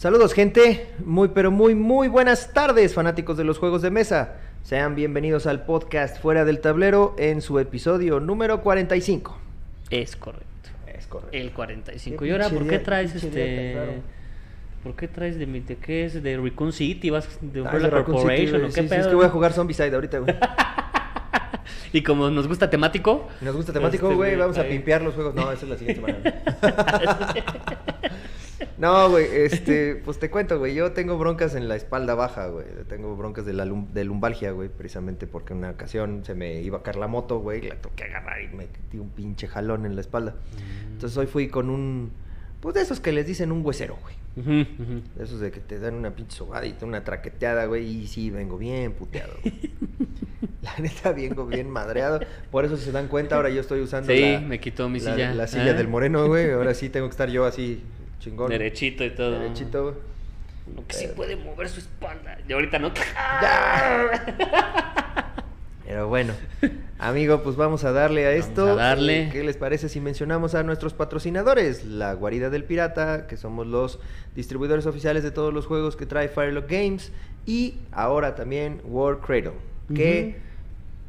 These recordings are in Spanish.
Saludos gente, muy pero muy muy buenas tardes fanáticos de los juegos de mesa. Sean bienvenidos al podcast Fuera del Tablero en su episodio número 45. Es correcto. Es correcto. El 45. Qué ¿Y ahora por qué día- traes este. ¿Por qué traes de, mi- de qué es de Recon City? ¿Vas de Ah, Raccoon City, Corporation güey. o qué Sí, pedo? es que voy a jugar Zombicide ahorita, güey. Y como nos gusta temático, Nos gusta temático, Este, güey, vamos a pimpear los juegos. No, esa es la siguiente semana. No, güey, este, pues te cuento, güey, yo tengo broncas en la espalda baja, güey. Tengo broncas de la lum- de lumbalgia, güey, precisamente porque en una ocasión se me iba a caer la moto, güey, la toqué agarrar y me di un pinche jalón en la espalda. Entonces hoy fui con un, pues de esos que les dicen un huesero, güey. De esos de que te dan una pinche sobadita, una traqueteada, güey, y sí, vengo bien puteado. güey. La neta, vengo bien madreado. Por eso, si se dan cuenta, ahora yo estoy usando Sí, la, me quitó mi la- silla. la silla Ah. del moreno, güey. Ahora sí tengo que estar yo así, chingón. derechito y todo. Derechito, güey. Uno que sí puede mover su espalda. Y ahorita no. Pero bueno, amigo, pues vamos a darle a Vamos esto. a darle. Eh, ¿Qué les parece si mencionamos a nuestros patrocinadores? La Guarida del Pirata, que somos los distribuidores oficiales de todos los juegos que trae Firelock Games. Y ahora también War Cradle, que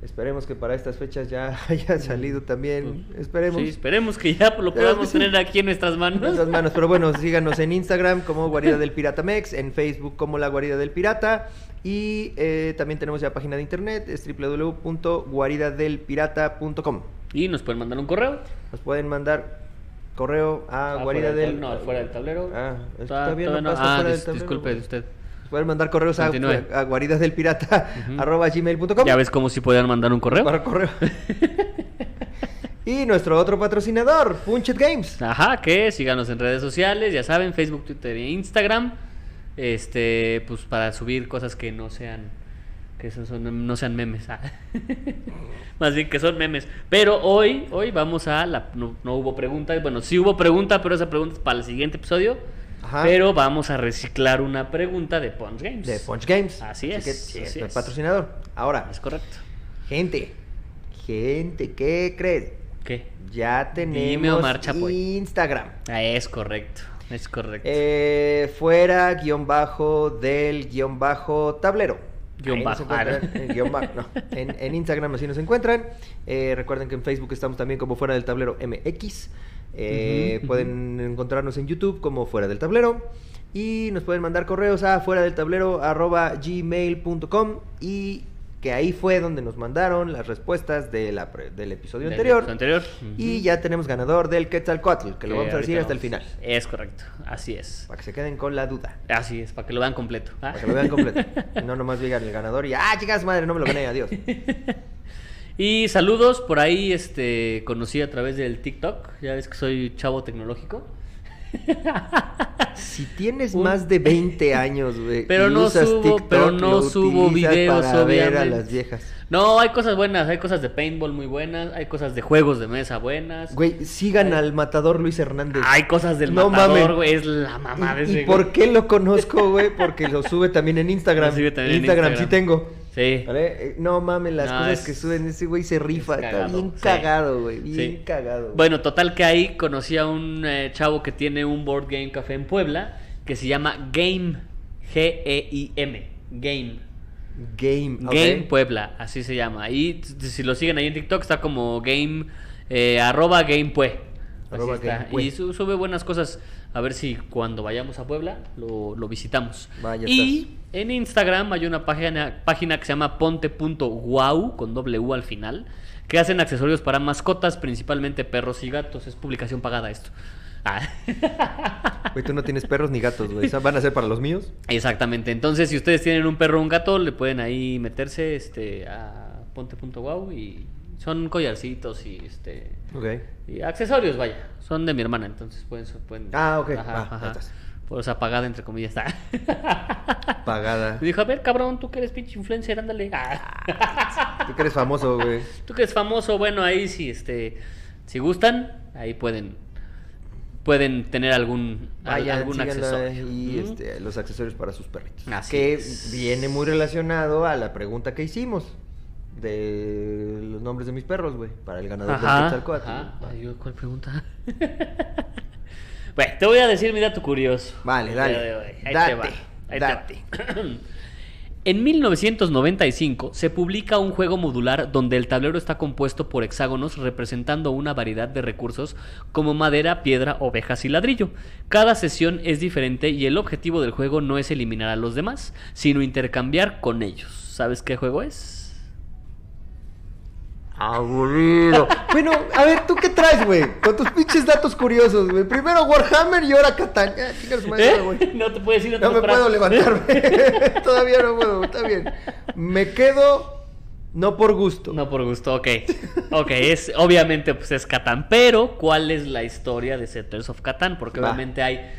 esperemos que para estas fechas ya haya salido también. Esperemos. Sí, esperemos que ya lo podamos Sí. tener aquí en nuestras en manos. nuestras manos. Pero bueno, síganos en Instagram como Guarida del Pirata Mex, en Facebook como La Guarida del Pirata. Y eh, también tenemos ya página de internet, es www.guaridadelpirata.com. Y nos pueden mandar un correo. Nos pueden mandar correo a Ah, guarida del... No, fuera del tablero. Ah, es que Ta- todavía no pasa Ah, fuera del tablero, disculpe usted. Pueden mandar correos a, a guaridadelpirata Ujú. arroba gmail.com. Ya ves cómo si podían mandar un correo. Para correo. y nuestro otro patrocinador, Punchet Games. Ajá, que síganos en redes sociales, ya saben, Facebook, Twitter e Instagram. Este, pues para subir cosas que no sean que son- no sean memes. ah. Más bien que son memes. Pero hoy, hoy vamos a la no, no hubo pregunta, bueno, sí hubo pregunta, pero esa pregunta es para el siguiente episodio. Ajá. Pero vamos a reciclar una pregunta de Punch Games. De Punch Games. Así es, que sí, así es el patrocinador. Ahora, Es correcto. gente, gente, ¿qué crees? ¿Qué? Ya Omar tenemos. Instagram. Ah, es correcto. Es correcto. Eh, fuera guion bajo del guion bajo tablero. Guión bajo, ah, encuentran, ¿no? en, guion bajo, no. En- en Instagram así nos encuentran. Eh, recuerden que en Facebook estamos también como fuera del tablero MX. Eh, pueden encontrarnos en YouTube como fuera del tablero. Y nos pueden mandar correos a fuera del tablero arroba gmail.com y que ahí fue donde nos mandaron las respuestas de la pre- del episodio Del anterior. Y ya tenemos ganador del Quetzalcoatl, que lo vamos a decir hasta el final. Es correcto, así es. Para que se queden con la duda. Así es, para que lo vean completo. ¿ah? Para que lo vean completo. No nomás digan el ganador y ¡ah, chicas, madre! No me lo gané, adiós. Y saludos, por ahí este conocí a través del TikTok, ya ves que soy chavo tecnológico. Si tienes Un- más de 20 años, güey. Pero no usas subo- TikTok, pero no subo videos, para ver a las viejas. No, hay cosas buenas, hay cosas de paintball muy buenas, hay cosas de juegos de mesa buenas. Güey, sigan al matador Luis Hernández. Hay cosas del No matador, güey, es la mamá de ¿Y, ese y güey. por qué lo conozco, güey? Porque lo sube también en Instagram. Lo sube también en Instagram, sí tengo. Sí. ¿Vale? Eh, No mames, las No, cosas es- que suben, ese güey se rifa. es Está bien sí. cagado, güey. Bien Sí. cagado. güey. Bueno, total que ahí conocí a un eh, chavo que tiene un board game café en Puebla que se llama Game G-E-I-M Game Game. Game Puebla, así se llama. Y si lo siguen ahí en TikTok está como Game eh, arroba Gamepue. Así Arroba está. Y su- sube buenas cosas. A ver si cuando vayamos a Puebla lo, lo visitamos. Vaya y en Instagram hay una página, página que se llama ponte.wow con doble U al final. Que hacen accesorios para mascotas, principalmente perros y gatos. Es publicación pagada esto. Ah. Güey, tú no tienes perros ni gatos, güey. ¿Van a ser para los míos? Exactamente. Entonces, si ustedes tienen un perro o un gato, le pueden ahí meterse este, a ponte.wow y son collarcitos y este y accesorios, vaya. Son de mi hermana, entonces pueden. pueden Ah, ok. Ajá, Ah, ajá. Estás. Por esa pagada, entre comillas, está. Pagada. Me dijo, a ver, cabrón, tú que eres pinche influencer, ándale. Ah. Tú que eres famoso, güey. Tú que eres famoso, bueno, ahí sí, este, si gustan, ahí pueden, pueden tener algún, al- Vayan, algún accesorio. Y este, los accesorios para sus perritos. Así que es. viene muy relacionado a la pregunta que hicimos de los nombres de mis perros, güey, para el ganador del Quetzalcóatl. ajá. Ay, ¿Cuál pregunta? Bueno, te voy a decir mi dato curioso. Vale, dale. Ahí Date, te va. Ahí te date. va. En 1995 se publica un juego modular donde el tablero está compuesto por hexágonos representando una variedad de recursos como madera, piedra, ovejas y ladrillo. Cada sesión es diferente y el objetivo del juego no es eliminar a los demás, sino intercambiar con ellos. ¿Sabes qué juego es? Aburrido. bueno, a ver, ¿tú qué traes, güey? Con tus pinches datos curiosos, güey. Primero Warhammer y ahora Catán. Madre, ¿Eh? No te puedes ir a No me puedo levantarme. Todavía no puedo. Está bien. Me quedo no por gusto. No por gusto, ok. Ok, es, obviamente pues es Catán, pero ¿cuál es la historia de Settlers of Catán? Porque obviamente hay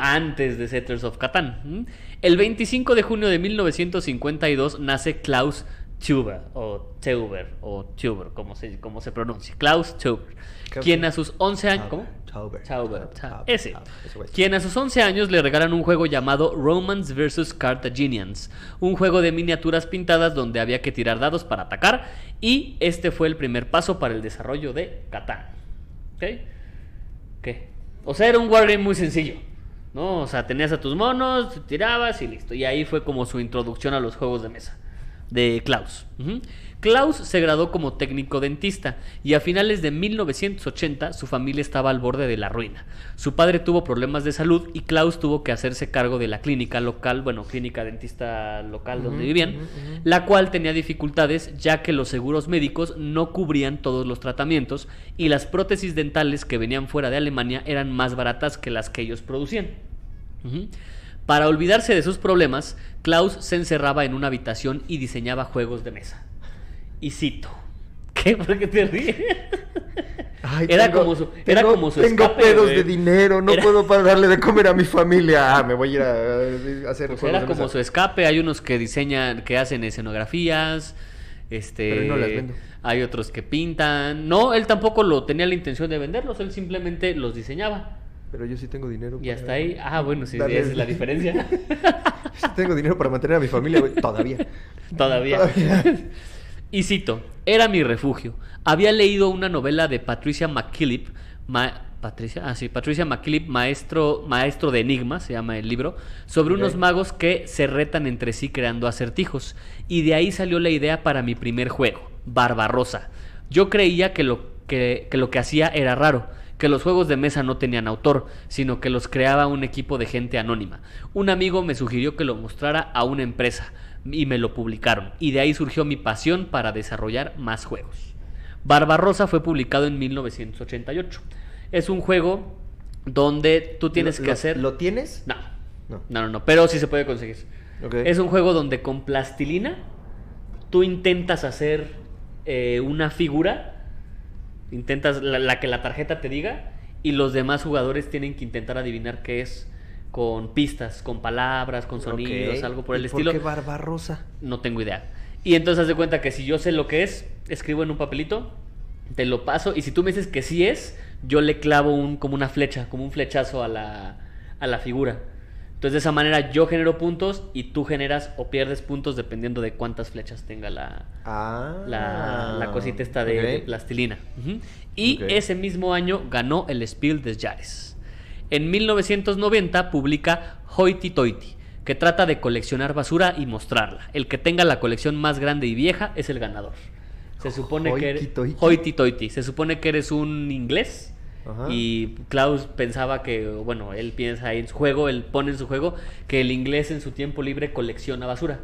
antes de Settlers of Catán. El 25 de junio de 1952 nace Klaus Tuber, o Teuber, o Tuber, como se, como se pronuncia. Klaus Tuber, quien a sus 11 años... ¿Cómo? Tauber. Tauber, Tauber, Ta- Tauber, ese. Quien a sus 11 años le regalan un juego llamado Romans vs. Carthaginians, un juego de miniaturas pintadas donde había que tirar dados para atacar y este fue el primer paso para el desarrollo de Catán. ¿Ok? ¿Qué? O sea, era un wargame muy sencillo. ¿No? O sea, tenías a tus monos, tirabas y listo. Y ahí fue como su introducción a los juegos de mesa de Klaus. Klaus se graduó como técnico dentista y a finales de 1980 su familia estaba al borde de la ruina. Su padre tuvo problemas de salud y Klaus tuvo que hacerse cargo de la clínica local, bueno, clínica dentista local donde vivían, la cual tenía dificultades ya que los seguros médicos no cubrían todos los tratamientos y las prótesis dentales que venían fuera de Alemania eran más baratas que las que ellos producían. Para olvidarse de sus problemas, Klaus se encerraba en una habitación y diseñaba juegos de mesa. Y cito. ¿Qué? ¿Por qué te ríes? Ay, Era tengo- como su- era tengo- como su Tengo escape, pedos güey. de dinero, no Era- puedo para darle de comer a mi familia. Ah, me voy a ir a, a hacer Pues era como mesa. su escape. Hay unos que diseñan, que hacen escenografías. Este, Pero no las vendo. Hay otros que pintan. No, él tampoco lo tenía la intención de venderlos. Él simplemente los diseñaba. Pero yo sí tengo dinero. Y hasta ahí. Ah, bueno, sí, esa es la diferencia. Sí tengo dinero para mantener a mi familia, güey. Todavía. Todavía. Todavía. Y cito, era mi refugio. Había leído una novela de Patricia McKillip, ma- Patricia, ah, sí, Patricia McKillip, maestro, maestro de enigmas, se llama el libro, sobre unos magos que se retan entre sí creando acertijos. Y de ahí salió la idea para mi primer juego, Barbarosa. Yo creía que lo que, que lo que hacía era raro, que los juegos de mesa no tenían autor, sino que los creaba un equipo de gente anónima. Un amigo me sugirió que lo mostrara a una empresa y me lo publicaron, y de ahí surgió mi pasión para desarrollar más juegos. Barbarosa fue publicado en 1988. Es un juego donde tú tienes ¿Lo- que hacer... ¿Lo tienes? No, No. no, no, no, pero sí se puede conseguir. Es un juego donde con plastilina tú intentas hacer eh, una figura, intentas la, la que la tarjeta te diga, y los demás jugadores tienen que intentar adivinar qué es con pistas, con palabras, con sonidos, algo por el ¿Y estilo. ¿Por qué Barbarosa? No tengo idea. Y entonces haz de cuenta que si yo sé lo que es, escribo en un papelito, te lo paso, y si tú me dices que sí es, yo le clavo un, como una flecha, como un flechazo a la, a la figura. Entonces de esa manera yo genero puntos y tú generas o pierdes puntos dependiendo de cuántas flechas tenga la, Ah. la, la cosita esta de, plastilina. Y ese mismo año ganó el Spiel des Jahres. En 1990 publica Hoity Toity, que trata de coleccionar basura y mostrarla. El que tenga la colección más grande y vieja es el ganador. Se supone que eres. Hoity Toity. Se supone que eres un inglés. Ajá. Y Klaus pensaba que, bueno, él piensa ahí en su juego, él pone en su juego que el inglés en su tiempo libre colecciona basura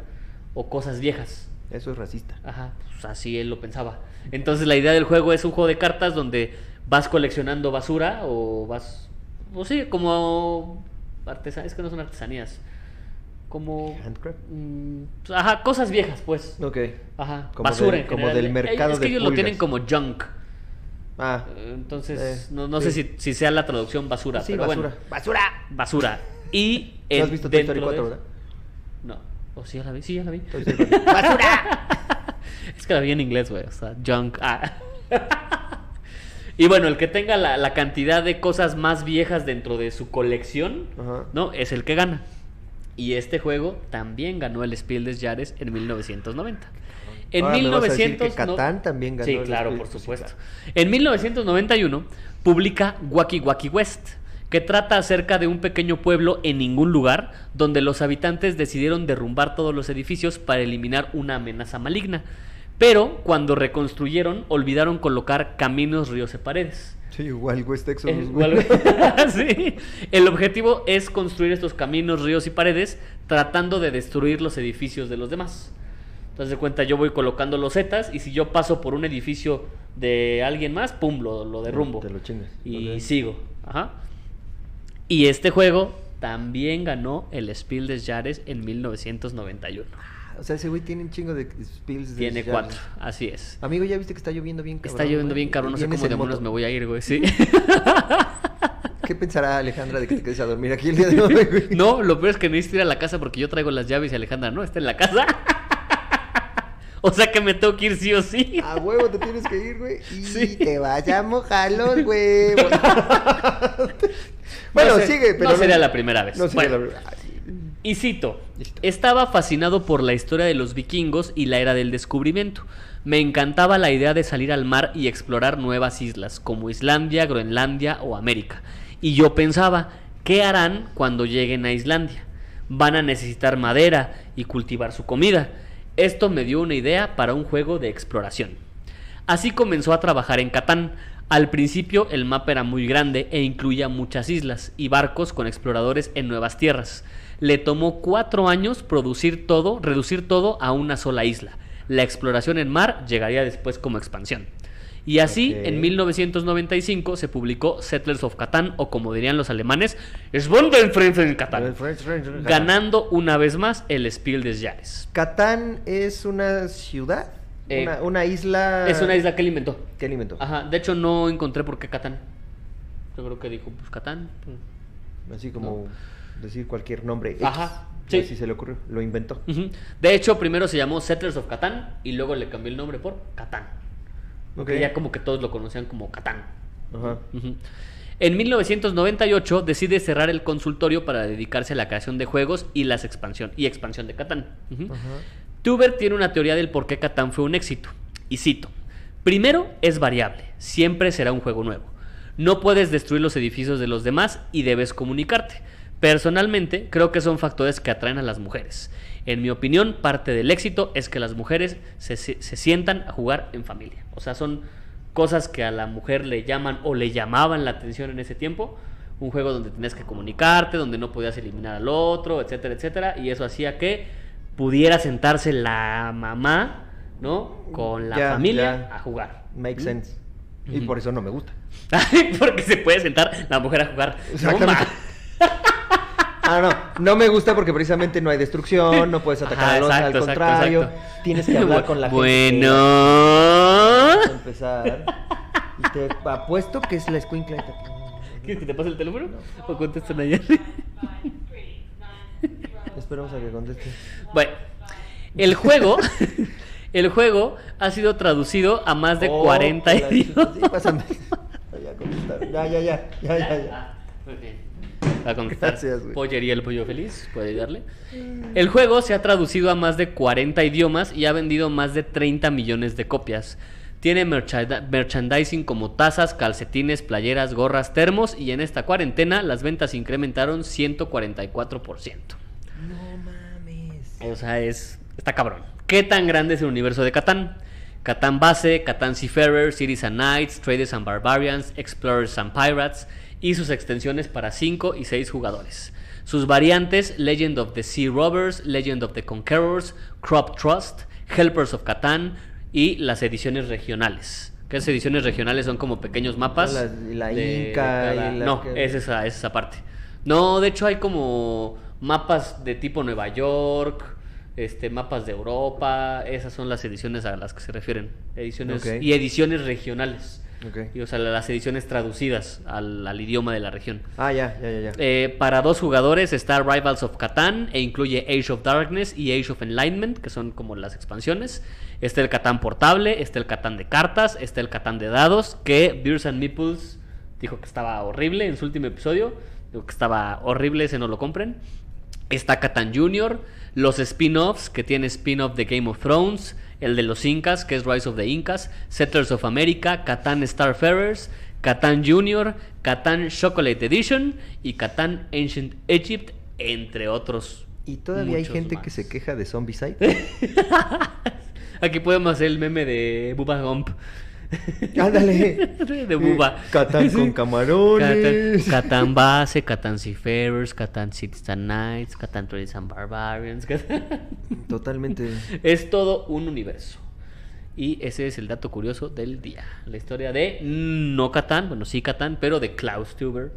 o cosas viejas. Eso es racista. Ajá, pues así él lo pensaba. Entonces la idea del juego es un juego de cartas donde vas coleccionando basura o vas, o sí, como artesanías, es que no son artesanías, como, Handcraft. mm, pues, ajá, cosas viejas, pues. Ok. Ajá, Como basura en como del mercado Es que de ellos lo tienen como junk. Ah. Entonces, Eh, no, no sí. sé si, si sea la traducción basura, Sí, pero basura. bueno. ¡Basura! Basura. Y ¿No has visto Toy Story dentro de- 4, verdad? No. ¿O sí ya la vi? Sí, ya la vi. Toy Story 4. ¡Basura! Es que la vi en inglés, güey. O sea, junk. Ah. y bueno, el que tenga la, la cantidad de cosas más viejas dentro de su colección, Ajá. ¿no? Es el que gana. Y este juego también ganó el Spiel des Jahres en 1990. En Ahora me vas a decir 1900 que Catán también ganó Sí, el claro, Spiel- por sí, supuesto. claro. En 1991 publica Wacky Wacky West, que trata acerca de un pequeño pueblo en ningún lugar, donde los habitantes decidieron derrumbar todos los edificios para eliminar una amenaza maligna. Pero cuando reconstruyeron, olvidaron colocar caminos, ríos y paredes. Sí, igual West Texas. Igual- Sí. El objetivo es construir estos caminos, ríos y paredes, tratando de destruir los edificios de los demás. Entonces, de cuenta, yo voy colocando los zetas y si yo paso por un edificio de alguien más, pum, lo, lo derrumbo. Te lo chingas. Y sigo. Ajá. Y este juego también ganó el Spiel des Jahres en 1991. O sea, ese güey tiene un chingo de spills. de Tiene cuatro, así es. Amigo, ya viste que está lloviendo bien cabrón. Está lloviendo bien cabrón, no sé cómo demonios me voy a ir, güey, sí. ¿Qué pensará Alejandra de que te quedes a dormir aquí el día de hoy, güey? No, lo peor es que necesito ir a la casa porque yo traigo las llaves y Alejandra no está en la casa. o sea que me tengo que ir sí o sí. A huevo te tienes que ir, güey. Y Sí. te vaya a mojar los huevos. bueno, No sé- sigue, pero. no sería la primera vez. No sería Bueno. la primera Ay, Y cito, estaba fascinado por la historia de los vikingos y la era del descubrimiento. Me encantaba la idea de salir al mar y explorar nuevas islas, como Islandia, Groenlandia o América. Y yo pensaba, ¿qué harán cuando lleguen a Islandia? Van a necesitar madera y cultivar su comida. Esto me dio una idea para un juego de exploración. Así comenzó a trabajar en Catán. Al principio el mapa era muy grande e incluía muchas islas y barcos con exploradores en nuevas tierras. Le tomó cuatro años producir todo, reducir todo a una sola isla. La exploración en mar llegaría después como expansión. Y así, en 1995 se publicó Settlers of Catán, o como dirían los alemanes, Schwundenfrenzen Catán, ganando una vez más el Spiel des Jahres. Catán es una ciudad. Eh, una, una isla. Es una isla que él inventó. que él inventó. Ajá, de hecho no encontré por qué Catán. Yo creo que dijo, pues Catán. pues. Así como decir cualquier nombre. X. Ajá, sí. Así se le ocurrió. Lo inventó. De hecho, primero se llamó Settlers of Catán y luego le cambió el nombre por Catán. Porque Ok. ya como que todos lo conocían como Catán. Ajá. En 1998 decide cerrar el consultorio para dedicarse a la creación de juegos y las expansión y expansión de Catán. Tuber tiene una teoría del por qué Catán fue un éxito. Y cito: Primero, es variable. Siempre será un juego nuevo. No puedes destruir los edificios de los demás y debes comunicarte. Personalmente, creo que son factores que atraen a las mujeres. En mi opinión, parte del éxito es que las mujeres se, se- se sientan a jugar en familia. O sea, son cosas que a la mujer le llaman o le llamaban la atención en ese tiempo. Un juego donde tenías que comunicarte, donde no podías eliminar al otro, etcétera, etcétera. Y eso hacía que pudiera sentarse la mamá, ¿no? Con la familia a jugar. Make ¿Mm? sense. Y por eso no me gusta. Porque se puede sentar la mujer a jugar. Exactamente. Ah, no, no me gusta porque precisamente no hay destrucción, no puedes atacar Ajá, al otro, exacto, al exacto, contrario, exacto. tienes que hablar con la gente. Bueno. Vamos a empezar. Y te apuesto que es la escuincla. ¿Quieres que te pase el teléfono? ¿O contestan allá? Esperamos a que conteste. Bueno, el juego, el juego ha sido traducido a más de Oh, 40 la- idiomas. Sí, pásame. Ya, ya, ya, ya, ya, ya, ya. Muy bien. A contestar. Gracias, güey. Pollería el pollo feliz, puede ayudarle. El juego se ha traducido a más de 40 idiomas y ha vendido más de 30 millones de copias. Tiene merchandising como tazas, calcetines, playeras, gorras, termos y en esta cuarentena las ventas incrementaron 144%. No mames. O sea, es. Está cabrón. ¿Qué tan grande es el universo de Catán? Catán Base, Catán Seafarer, Cities and Knights, Traders and Barbarians, Explorers and Pirates y sus extensiones para 5 y 6 jugadores. Sus variantes: Legend of the Sea Robbers, Legend of the Conquerors, Crop Trust, Helpers of Catán y las ediciones regionales. Que esas ediciones regionales son como pequeños mapas. Las- la de Inca cada- la No, que- es esa, es esa parte. No, de hecho hay como mapas de tipo Nueva York, este, mapas de Europa, esas son las ediciones a las que se refieren, ediciones y ediciones regionales. Y, o sea, las ediciones traducidas al, al idioma de la región. Ah, ya, ya, ya, ya. Eh, para dos jugadores está Rivals of Catán e incluye Age of Darkness y Age of Enlightenment, que son como las expansiones. Está el Catán portable, está el Catán de cartas, está el Catán de dados, que Beers and Meeples dijo que estaba horrible en su último episodio. Dijo que estaba horrible, ese no lo compren. Está Catán Junior, los spin-offs, que tiene spin-off de Game of Thrones, el de los Incas, que es Rise of the Incas, Settlers of America, Catán Starfarers, Catán Junior, Catán Chocolate Edition y Catán Ancient Egypt, entre otros. Y todavía hay gente más. que se queja de Zombicide. Aquí podemos hacer el meme de Bubba Gump. Ándale. de Bubba. Catán con camarones. Catán Base, Catán Seafarers, Catán Cities and Knights, Catán Trolls and Barbarians. Catán- Totalmente. Es todo un universo. Y ese es el dato curioso del día. La historia de no Catán, bueno, sí Catán, pero de Klaus Tuber,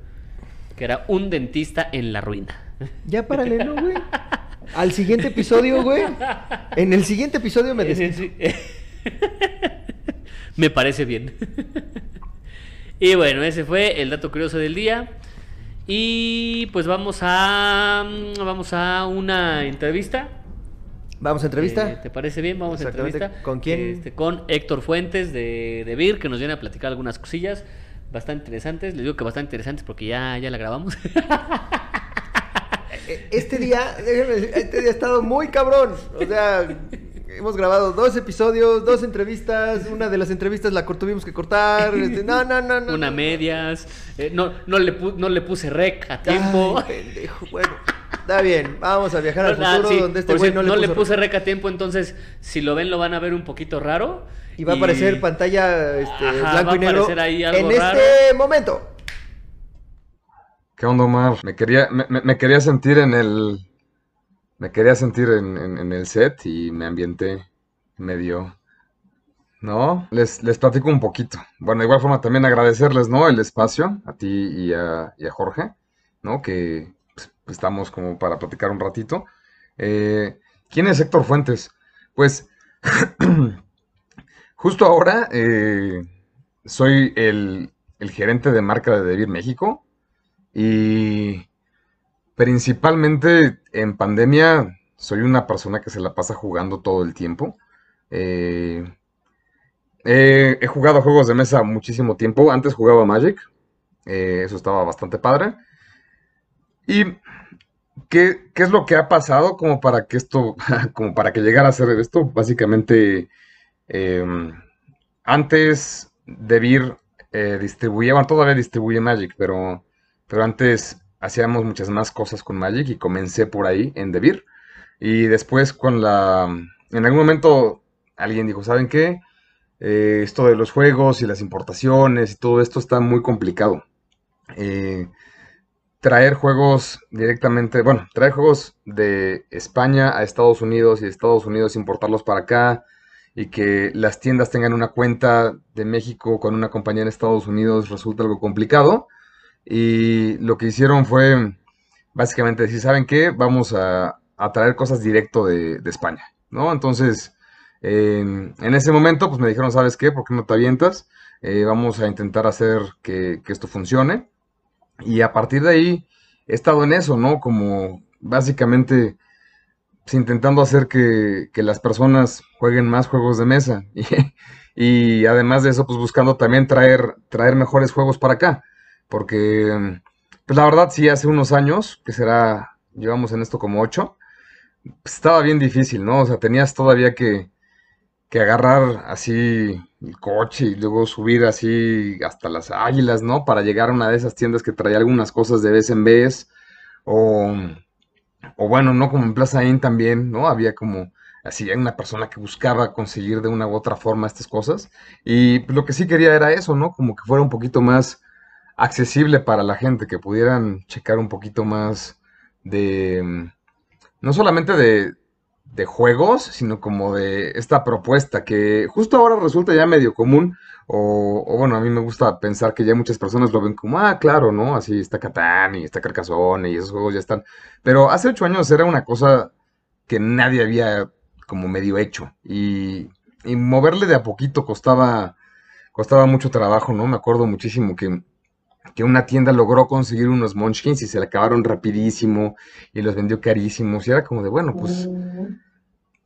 que era un dentista en la ruina. Ya párale, ¿no, güey? Al siguiente episodio, güey. En el siguiente episodio me despido. Me parece bien. y bueno, ese fue el dato curioso del día. Y pues vamos a vamos a una entrevista. Vamos a entrevista. Eh, ¿Te parece bien? Vamos a entrevista. ¿Con quién? Este, con Héctor Fuentes de, de VIR, que nos viene a platicar algunas cosillas bastante interesantes. Les digo que bastante interesantes porque ya, ya la grabamos. Eh, Este día, este día ha estado muy cabrón. O sea, hemos grabado dos episodios, dos entrevistas. Una de las entrevistas la tuvimos que cortar. este, no, no, no, no. una no. medias. eh, no, no, le pu- no le puse rec a tiempo. Ay, pendejo. Bueno, está bien. Vamos a viajar al No, ah, futuro sí, donde este por güey cierto, no, no le le puso- puse rec a tiempo, entonces si lo ven lo van a ver un poquito raro. Y va a aparecer pantalla este, Ajá, blanco va y negro aparecer ahí algo en raro. este momento. ¿Qué onda, Omar? Me quería, me, me- me quería sentir en el. Me quería sentir en, el set y me ambienté medio. ¿No? Les, les platico un poquito. Bueno, de igual forma también agradecerles, ¿no? El espacio a ti y a, y a Jorge, ¿no? Que pues, estamos como para platicar un ratito. Eh, ¿quién es Héctor Fuentes? Pues justo ahora eh, soy el, el gerente de marca de Devir México. Y principalmente en pandemia soy una persona que se la pasa jugando todo el tiempo. Eh, he, he jugado juegos de mesa muchísimo tiempo. Antes jugaba Magic. eh, eso estaba bastante padre. ¿Y qué, qué es lo que ha pasado como para que esto, como para que llegara a ser esto? Básicamente, em, antes Devir eh, distribuía, bueno, todavía distribuye Magic, pero pero antes hacíamos muchas más cosas con Magic y comencé por ahí en Devir. Y después con la... En algún momento alguien dijo, ¿saben qué? Eh, esto de los juegos y las importaciones y todo esto está muy complicado. Eh, traer juegos directamente, bueno, traer juegos de España a Estados Unidos y de Estados Unidos importarlos para acá y que las tiendas tengan una cuenta de México con una compañía en Estados Unidos resulta algo complicado. Y lo que hicieron fue básicamente decir, ¿saben qué? Vamos a, traer cosas directo de, España, ¿no? Entonces, en, ese momento, pues me dijeron, ¿sabes qué? ¿Por qué no te avientas? Eh, vamos a intentar hacer que, esto funcione. Y a partir de ahí he estado en eso, ¿no? Como básicamente pues, intentando hacer que, que las personas jueguen más juegos de mesa. Y, y además de eso, pues buscando también traer, traer mejores juegos para acá. Porque, pues la verdad, sí, hace unos años, que será, llevamos en esto como ocho, pues estaba bien difícil, ¿no? O sea, tenías todavía que, que agarrar así el coche y luego subir así hasta las águilas, ¿no? Para llegar a una de esas tiendas que traía algunas cosas de vez en vez. O, o bueno, ¿no? Como en Plaza Inn también, ¿no? Había como así una persona que buscaba conseguir de una u otra forma estas cosas. Y pues, lo que sí quería era eso, ¿no? Como que fuera un poquito más accesible para la gente, que pudieran checar un poquito más de, mm, no solamente de, juegos, sino como de esta propuesta que justo ahora resulta ya medio común, o, o bueno, a mí me gusta pensar que ya muchas personas lo ven como, ah, claro, ¿no? Así está Catán y está Carcassonne y esos juegos ya están, pero hace ocho años era una cosa que nadie había como medio hecho, y, y moverle de a poquito costaba, costaba mucho trabajo, ¿no? Me acuerdo muchísimo que que una tienda logró conseguir unos Munchkins y se le acabaron rapidísimo y los vendió carísimos. Y era como de, bueno, pues,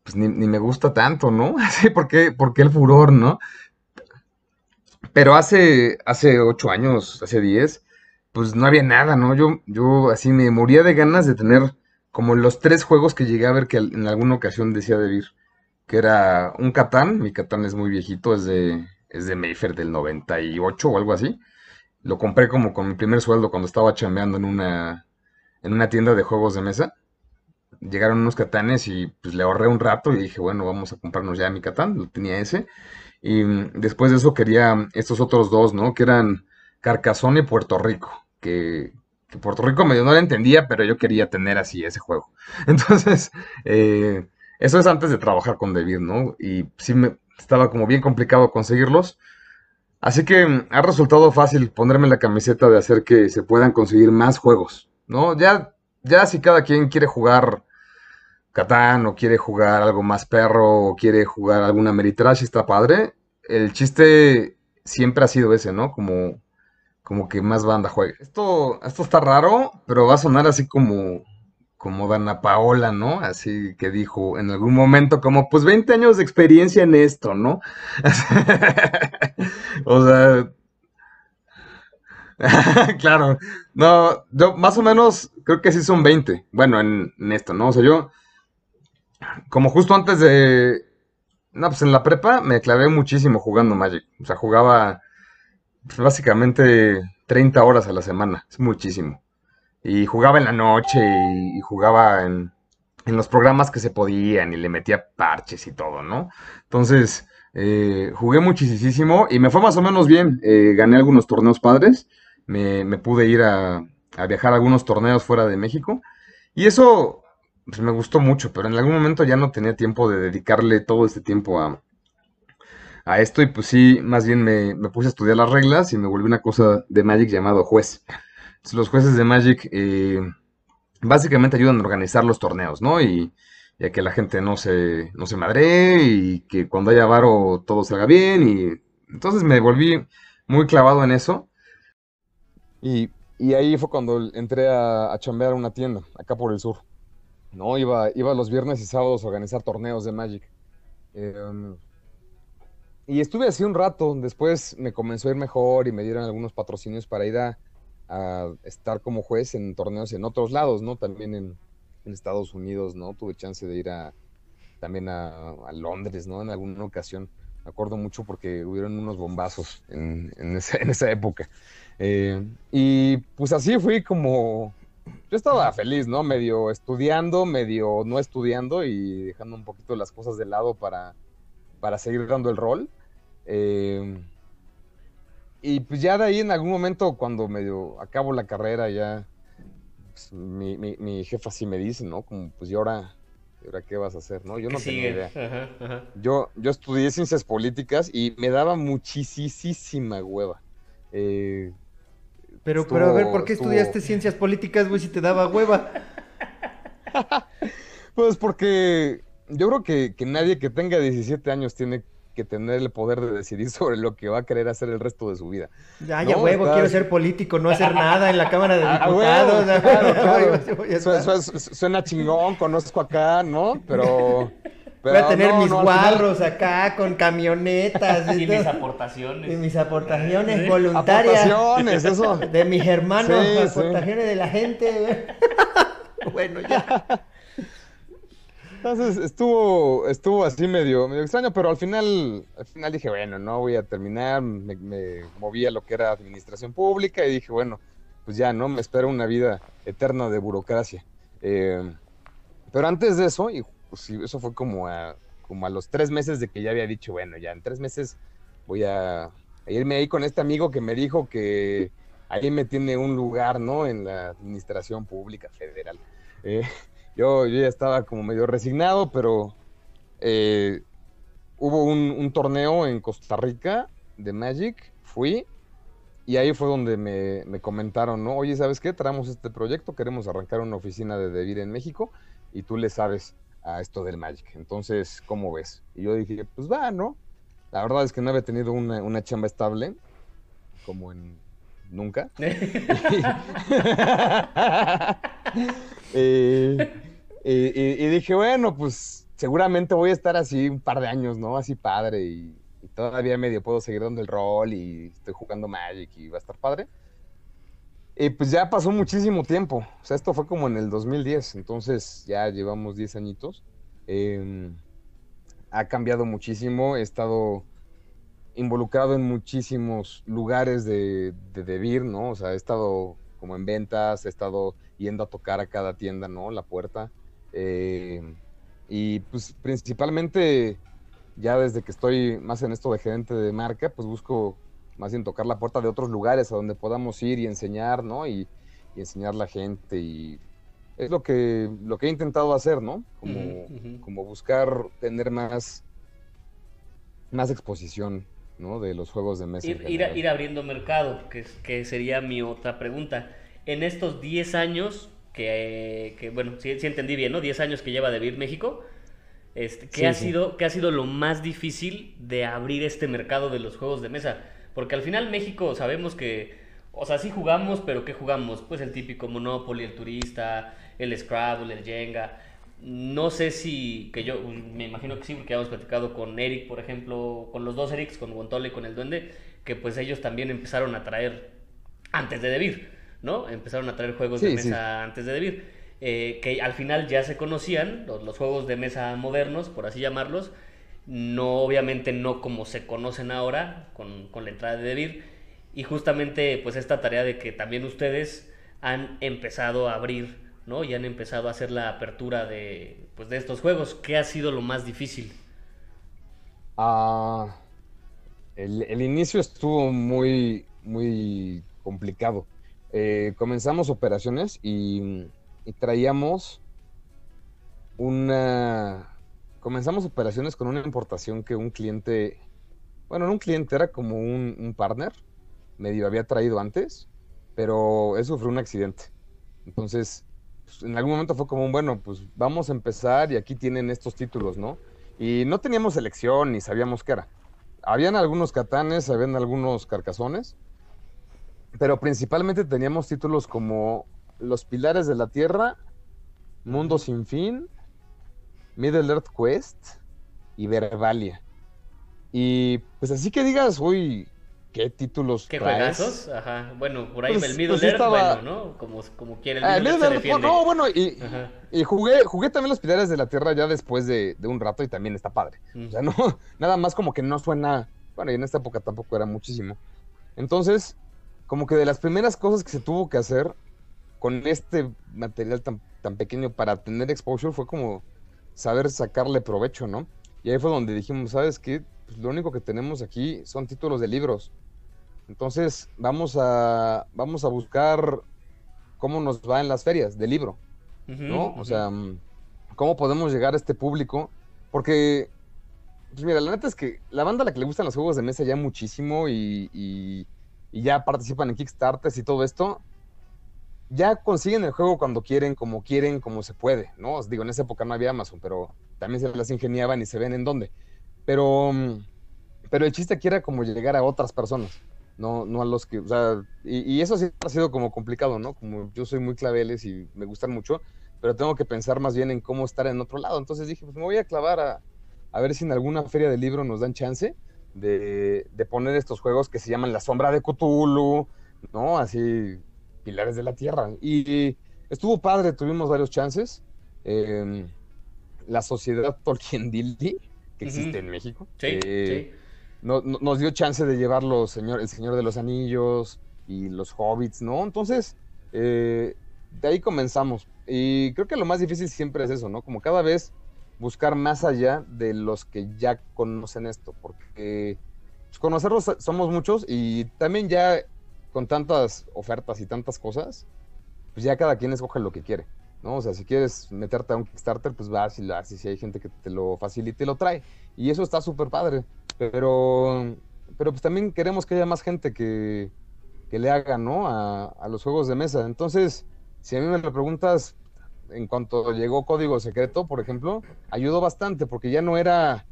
pues ni, ni me gusta tanto, ¿no? Así, ¿por qué, por qué el furor, no? Pero hace, hace ocho años, hace diez, pues no había nada, ¿no? Yo, yo así me moría de ganas de tener como los tres juegos que llegué a ver que en alguna ocasión decía de que era un Catán, mi Catán es muy viejito, es de, es de Mayfair del 98 o algo así. Lo compré como con mi primer sueldo cuando estaba chambeando en una, en una tienda de juegos de mesa. Llegaron unos catanes y pues le ahorré un rato y dije, bueno, vamos a comprarnos ya mi catán, lo tenía ese. Y mm, después de eso quería estos otros dos, ¿no? Que eran Carcassonne y Puerto Rico, que, que Puerto Rico medio no lo entendía, pero yo quería tener así ese juego. Entonces, eh, eso es antes de trabajar con David, ¿no? Y sí me estaba como bien complicado conseguirlos. Así que mm, ha resultado fácil ponerme la camiseta de hacer que se puedan conseguir más juegos, ¿no? Ya, ya si cada quien quiere jugar Catán o quiere jugar algo más perro o quiere jugar alguna Meritrash, está padre. El chiste siempre ha sido ese, ¿no? Como, como que más banda juegue. Esto, esto está raro, pero va a sonar así como, como Dana Paola, ¿no? Así que dijo en algún momento como, pues 20 años de experiencia en esto, ¿no? o sea... claro, no, yo más o menos creo que sí son 20, bueno, en, esto, ¿no? O sea, yo, como justo antes de, no, pues en la prepa me clavé muchísimo jugando Magic, o sea, jugaba básicamente 30 horas a la semana, es muchísimo. Y jugaba en la noche y, jugaba en, en los programas que se podían y le metía parches y todo, ¿no? Entonces, eh, jugué muchísimo y me fue más o menos bien. Eh, gané algunos torneos padres, me, me pude ir a, a viajar a algunos torneos fuera de México y eso pues, me gustó mucho, pero en algún momento ya no tenía tiempo de dedicarle todo este tiempo a, a esto y pues sí, más bien me, me puse a estudiar las reglas y me volví una cosa de Magic llamado juez. Los jueces de Magic eh, básicamente ayudan a organizar los torneos, ¿no? Y, a que la gente no se, no se madree y que cuando haya varo todo salga bien. Y entonces me volví muy clavado en eso. Y, ahí fue cuando entré a, a chambear una tienda, acá por el sur. No, iba, iba los viernes y sábados a organizar torneos de Magic. Eh, y estuve así un rato, después me comenzó a ir mejor y me dieron algunos patrocinios para ir a, a estar como juez en torneos en otros lados, ¿no? También en, Estados Unidos, ¿no? Tuve chance de ir a, también a, a Londres, ¿no? En alguna ocasión. Me acuerdo mucho porque hubieron unos bombazos en, en, esa, en esa, época. Eh, y pues así fui como... Yo estaba feliz, ¿no? Medio estudiando, medio no estudiando y dejando un poquito las cosas de lado para, para seguir dando el rol. Eh, y pues ya de ahí en algún momento, cuando medio acabo la carrera, ya pues, mi, mi, mi, jefa sí me dice, ¿no? Como, pues, ¿y ahora, ¿y ahora qué vas a hacer? ¿no? Yo no tenía idea. Ajá, ajá. Yo, yo estudié ciencias políticas y me daba muchísima hueva. Eh, pero, estuvo, pero a ver, ¿por qué estuvo... estudiaste ciencias políticas, güey, si te daba hueva? pues porque yo creo que, que nadie que tenga 17 años tiene que tener el poder de decidir sobre lo que va a querer hacer el resto de su vida. Ya, ya, ¿no? huevo, Estás... quiero ser político, no hacer nada en la Cámara de Diputados. Ah, huevo, claro, claro. Su, su, suena chingón, conozco acá, ¿no? Pero... Pero Voy a tener no, mis no, guarros final... acá con camionetas. y, y mis aportaciones. Y mis aportaciones sí. voluntarias. Aportaciones, eso. De mis hermanos, sí, aportaciones sí. de la gente. bueno, ya. Entonces estuvo, estuvo así medio, medio extraño, pero al final, al final dije, bueno, no voy a terminar, me, me, moví a lo que era administración pública y dije, bueno, pues ya, ¿no? Me espera una vida eterna de burocracia. Eh, pero antes de eso, y pues, eso fue como a, como a los tres meses de que ya había dicho, bueno, ya en tres meses voy a, a irme ahí con este amigo que me dijo que ahí me tiene un lugar, ¿no? En la administración pública federal. Eh, yo, yo, ya estaba como medio resignado, pero eh, hubo un, un, torneo en Costa Rica de Magic, fui, y ahí fue donde me, me, comentaron, ¿no? Oye, ¿sabes qué? Traemos este proyecto, queremos arrancar una oficina de Devir en México, y tú le sabes a esto del Magic. Entonces, ¿cómo ves? Y yo dije, pues va, ¿no? La verdad es que no había tenido una, una chamba estable, como en nunca. eh, y, dije, bueno, pues seguramente voy a estar así un par de años, ¿no? Así padre y, todavía medio puedo seguir dando el rol y estoy jugando Magic y va a estar padre. Y pues ya pasó muchísimo tiempo. O sea, esto fue como en el 2010, entonces ya llevamos 10 añitos. Eh, ha cambiado muchísimo, he estado involucrado en muchísimos lugares de, de DeVir, ¿no? O sea, he estado como en ventas, he estado yendo a tocar a cada tienda, ¿no? La puerta. Eh, y pues principalmente ya desde que estoy más en esto de gerente de marca, pues busco más bien tocar la puerta de otros lugares a donde podamos ir y enseñar, ¿no? Y, y enseñar a la gente y es lo que, lo que he intentado hacer, ¿no? Como, Ujú, ujú. como buscar tener más, más exposición, ¿no? De los juegos de mesa. Ir, ir, ir abriendo mercado, que, que sería mi otra pregunta. En estos 10 años, que, que, bueno, sí, sí entendí bien, ¿no? 10 años que lleva de vivir México, este, ¿qué, Sí, ha sí. sido, ¿qué ha sido lo más difícil de abrir este mercado de los juegos de mesa? Porque al final México sabemos que, o sea, sí jugamos, pero ¿qué jugamos? Pues el típico Monopoly, el turista, el Scrabble, el Jenga. No sé si, que yo me imagino que sí, porque hemos platicado con Eric, por ejemplo, con los dos Erics, con Guantole y con el Duende, que pues ellos también empezaron a traer antes de Debir, ¿no? Empezaron a traer juegos de sí. mesa antes de Debir, eh, que al final ya se conocían, los, los juegos de mesa modernos, por así llamarlos, no obviamente no como se conocen ahora con, con la entrada de Debir, y justamente pues esta tarea de que también ustedes han empezado a abrir, ¿no? Y han empezado a hacer la apertura de, pues, de estos juegos. ¿Qué ha sido lo más difícil? Ah, el, el inicio estuvo muy, muy complicado. Eh, comenzamos operaciones y, y traíamos una... Comenzamos operaciones con una importación que un cliente, bueno, no un cliente, era como un, un partner, medio había traído antes, pero él sufrió un accidente. Entonces, pues, en algún momento fue como un, bueno, pues vamos a empezar y aquí tienen estos títulos, ¿no? Y no teníamos elección ni sabíamos qué era. Habían algunos catanes, habían algunos carcazones, pero principalmente teníamos títulos como Los Pilares de la Tierra, Mundo Sin Fin, Middle Earth Quest y Verbalia. Y pues así que digas, uy, qué títulos ¿Qué traes? juegazos? Ajá. Bueno, por ahí Pues- el Middle pues Earth, estaba- bueno, ¿no? Como, como quiere el Ah, Middle Earth Middle se defiende. no, bueno, y, y jugué, jugué también Los Pilares de la Tierra ya después de, de un rato y también está padre. Mm. O sea, no, nada más como que no suena. Bueno, y en esta época tampoco era muchísimo. Entonces, como que de las primeras cosas que se tuvo que hacer con este material tan, tan pequeño para tener exposure fue como saber sacarle provecho, ¿no? Y ahí fue donde dijimos, ¿sabes qué? Pues lo único que tenemos aquí son títulos de libros. Entonces, vamos a, vamos a buscar cómo nos va en las ferias de libro. ¿no? ujú. O sea, ¿cómo podemos llegar a este público? Porque, pues mira, la neta es que la banda a la que le gustan los juegos de mesa ya muchísimo y, y- y ya participan en Kickstarters y todo esto, ya consiguen el juego cuando quieren, como quieren, como se puede, ¿no? Os digo, en esa época no había Amazon, pero también se las ingeniaban y se ven en dónde. Pero, mm, pero el chiste aquí era como llegar a otras personas, no, no a los que, y eso sí ha sido como complicado, ¿no? Como yo soy muy claveles y me gustan mucho, pero tengo que pensar más bien en cómo estar en otro lado. Entonces dije, pues me voy a clavar a, a ver si en alguna feria de libro nos dan chance de, de poner estos juegos que se llaman La Sombra de Cthulhu, ¿no? Así, Pilares de la Tierra. Y estuvo padre, tuvimos varios chances. Eh, la Sociedad Tolkien Dildy, que existe en México. Sí, eh, sí. no- no- nos dio chance de llevarlo señor, el Señor de los Anillos y los Hobbits, ¿no? Entonces, eh, de ahí comenzamos. Y creo que lo más difícil siempre es eso, ¿no? Como cada vez buscar más allá de los que ya conocen esto, porque pues, conocerlos somos muchos y también ya con tantas ofertas y tantas cosas, pues ya cada quien escoge lo que quiere, ¿no? O sea, si quieres meterte a un Kickstarter, pues vas y lo haces, si hay gente que te lo facilita y lo trae. Y eso está súper padre. Pero, pero pues también queremos que haya más gente que, que le haga, ¿no? A, a los juegos de mesa. Entonces, si a mí me lo preguntas, en cuanto llegó Código Secreto, por ejemplo, ayudó bastante, porque ya no era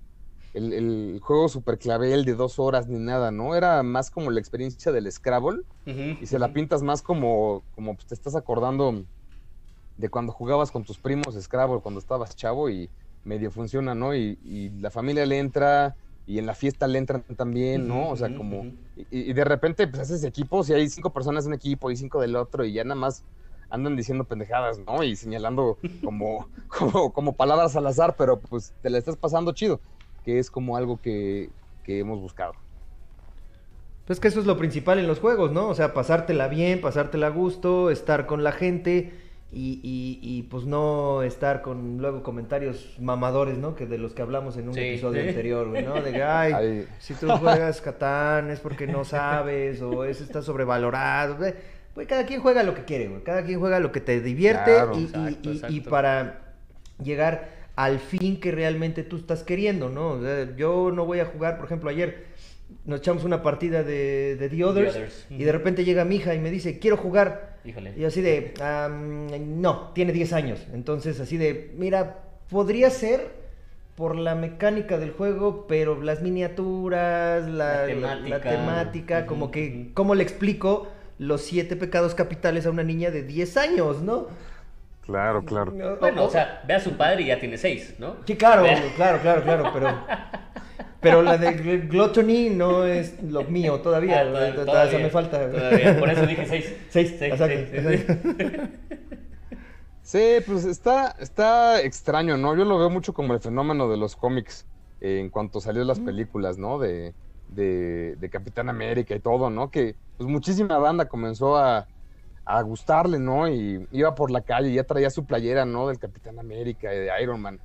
el, el juego super clavel de dos horas ni nada, ¿no? Era más como la experiencia del Scrabble y se la pintas más como, como pues, te estás acordando de cuando jugabas con tus primos Scrabble cuando estabas chavo y medio funciona, ¿no? Y, y la familia le entra y en la fiesta le entran también, ¿no? O sea, como... y de repente pues haces equipos y hay cinco personas de un equipo y cinco del otro y ya nada más andan diciendo pendejadas, ¿no? Y señalando como, como, como palabras al azar, pero pues te la estás pasando chido, que es como algo que, que hemos buscado. Pues que eso es lo principal en los juegos, ¿no? O sea, pasártela bien, pasártela a gusto, estar con la gente y, y, y, pues no estar con luego comentarios mamadores, ¿no? Que de los que hablamos en un Sí. episodio anterior, güey, ¿no? De que, ay, Ay. si tú juegas Catán es porque no sabes o eso está sobrevalorado. güey. Güey, cada quien juega lo que quiere, güey. Cada quien juega lo que te divierte Claro. y, y- Exacto, y- y exacto. para llegar al fin que realmente tú estás queriendo, ¿no? O sea, yo no voy a jugar, por ejemplo, ayer nos echamos una partida de, de The Others, Others, y de repente llega mi hija y me dice, quiero jugar. Híjole. Y así de, "Am, no, tiene 10 años. Entonces así de, mira, podría ser por la mecánica del juego, pero las miniaturas, la, La la- la temática. como que. ¿cómo le explico los siete pecados capitales a una niña de 10 años, no? Claro, claro. Bueno, o sea, ve a su padre y ya tiene seis, ¿no? Sí, claro, claro, claro, claro, pero... Pero la de gl- Gluttony no es lo mío todavía, Ah, todavía, me falta. Todavía, por eso dije seis. Seis, Seis, exacto, seis, exacto. Sí, pues está, está extraño, ¿no? Yo lo veo mucho como el fenómeno de los cómics eh, en cuanto salió las películas, ¿no? De, de, de Capitán América y todo, ¿no? Que pues muchísima banda comenzó a, a gustarle, ¿no? Y iba por la calle y ya traía su playera, ¿no? Del Capitán América y de Iron Man.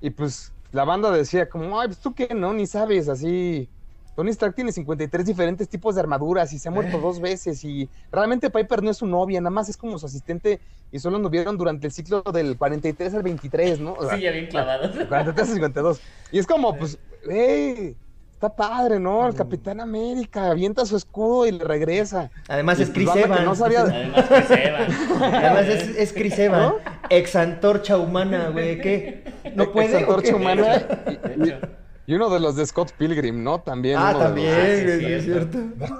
Y pues la banda decía como, ay, pues tú qué, ¿no? Ni sabes, así... Tony Stark tiene 53 diferentes tipos de armaduras y se ha muerto dos veces y realmente Piper no es su novia, nada más es como su asistente y solo anduvieron durante el ciclo del 43 al 23, ¿no? O sea, Sí, ya bien clavados. 43 al 52. Y es como, pues, hey, está padre, ¿no? El Capitán América avienta su escudo y le regresa. Además es pues, Chris Evans. no sabía- Además van. Además es, es Chris Evans, ¿No? ex antorcha humana, güey, ¿qué? ¿No puede? Esa o qué? antorcha humana y, uno de los de Scott Pilgrim, ¿no? También. Ah, uno de los- también, Ah, sí, es cierto.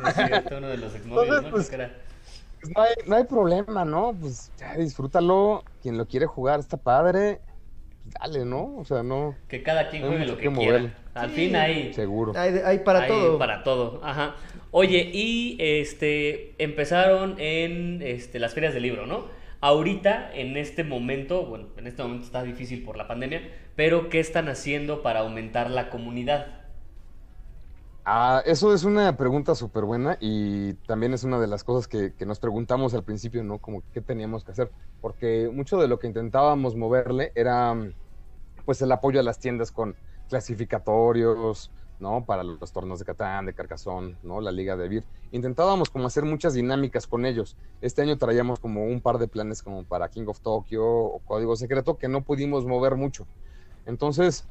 es cierto, uno de los Entonces, ¿no? pues. Pues no hay, no hay problema, ¿no? Pues ya disfrútalo. Quien lo quiere jugar está padre. Dale, ¿no? O sea, no. Que cada quien juegue lo que que quiera. Al Sí. fin hay, Seguro. Hay, hay para hay todo. para todo. Ajá. Oye, y este empezaron en este, las ferias del libro, ¿no? Ahorita, en este momento, bueno, en este momento está difícil por la pandemia, pero ¿qué están haciendo para aumentar la comunidad? Ah, eso es una pregunta súper buena y también es una de las cosas que, que nos preguntamos al principio, ¿no? Como qué teníamos que hacer, porque mucho de lo que intentábamos moverle era pues el apoyo a las tiendas con clasificatorios, ¿no? Para los torneos de Catán, de Carcassonne, ¿no? La Liga de Vir. Intentábamos como hacer muchas dinámicas con ellos. Este año traíamos como un par de planes como para King of Tokyo o Código Secreto que no pudimos mover mucho. Entonces,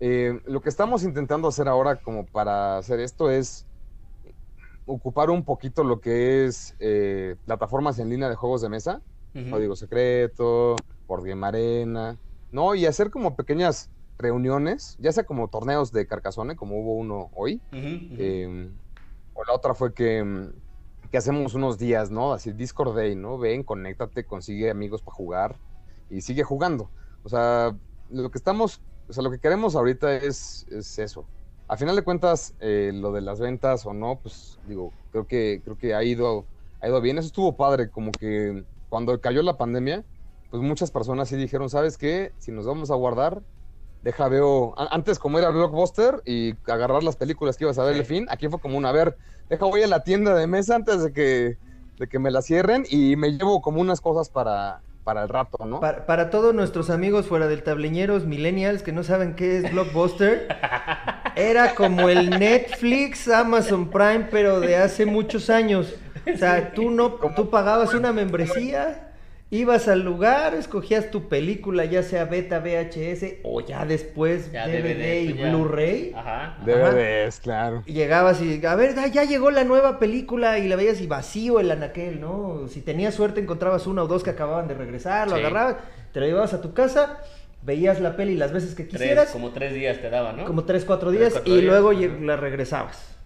eh, lo que estamos intentando hacer ahora como para hacer esto es ocupar un poquito lo que es eh, plataformas en línea de juegos de mesa. Código Secreto, Board Game Arena, ¿no? Y hacer como pequeñas reuniones, ya sea como torneos de Carcassonne, como hubo uno hoy, eh, o la otra fue que, mm, que hacemos unos días, ¿no? Así Discord Day, ¿no? Ven, conéctate, consigue amigos para jugar y sigue jugando. O sea, lo que estamos, o sea, lo que queremos ahorita es, es eso. A final de cuentas, eh, lo de las ventas o no, pues digo, creo que, creo que ha ido, ha ido bien. Eso estuvo padre, como que cuando cayó la pandemia, pues muchas personas sí dijeron, ¿sabes qué? Si nos vamos a guardar, deja veo, antes como era Blockbuster y agarrar las películas que ibas a ver Sí. el fin, aquí fue como un, a ver, deja voy a la tienda de mesa antes de que, de que me la cierren y me llevo como unas cosas para, para el rato, ¿no? Para, para todos nuestros amigos fuera del tableñeros, millennials, que no saben qué es Blockbuster, era como el Netflix, Amazon Prime, pero de hace muchos años. O sea, tú no, tú pagabas una membresía, ibas al lugar, escogías tu película, ya sea beta, VHS o ya después Ya DVD, y pues. Blu-ray. Ajá. DVDs, claro. Y llegabas y, a ver, ya- llegó la nueva película y la veías y vacío el anaquel, ¿no? Si tenías suerte encontrabas una o dos que acababan de regresar, lo Sí. agarrabas, te la llevabas a tu casa, veías la peli las veces que Tres, quisieras, como tres días te daba, ¿no? como tres, cuatro Tres, días, cuatro y días, luego ajá. la regresabas.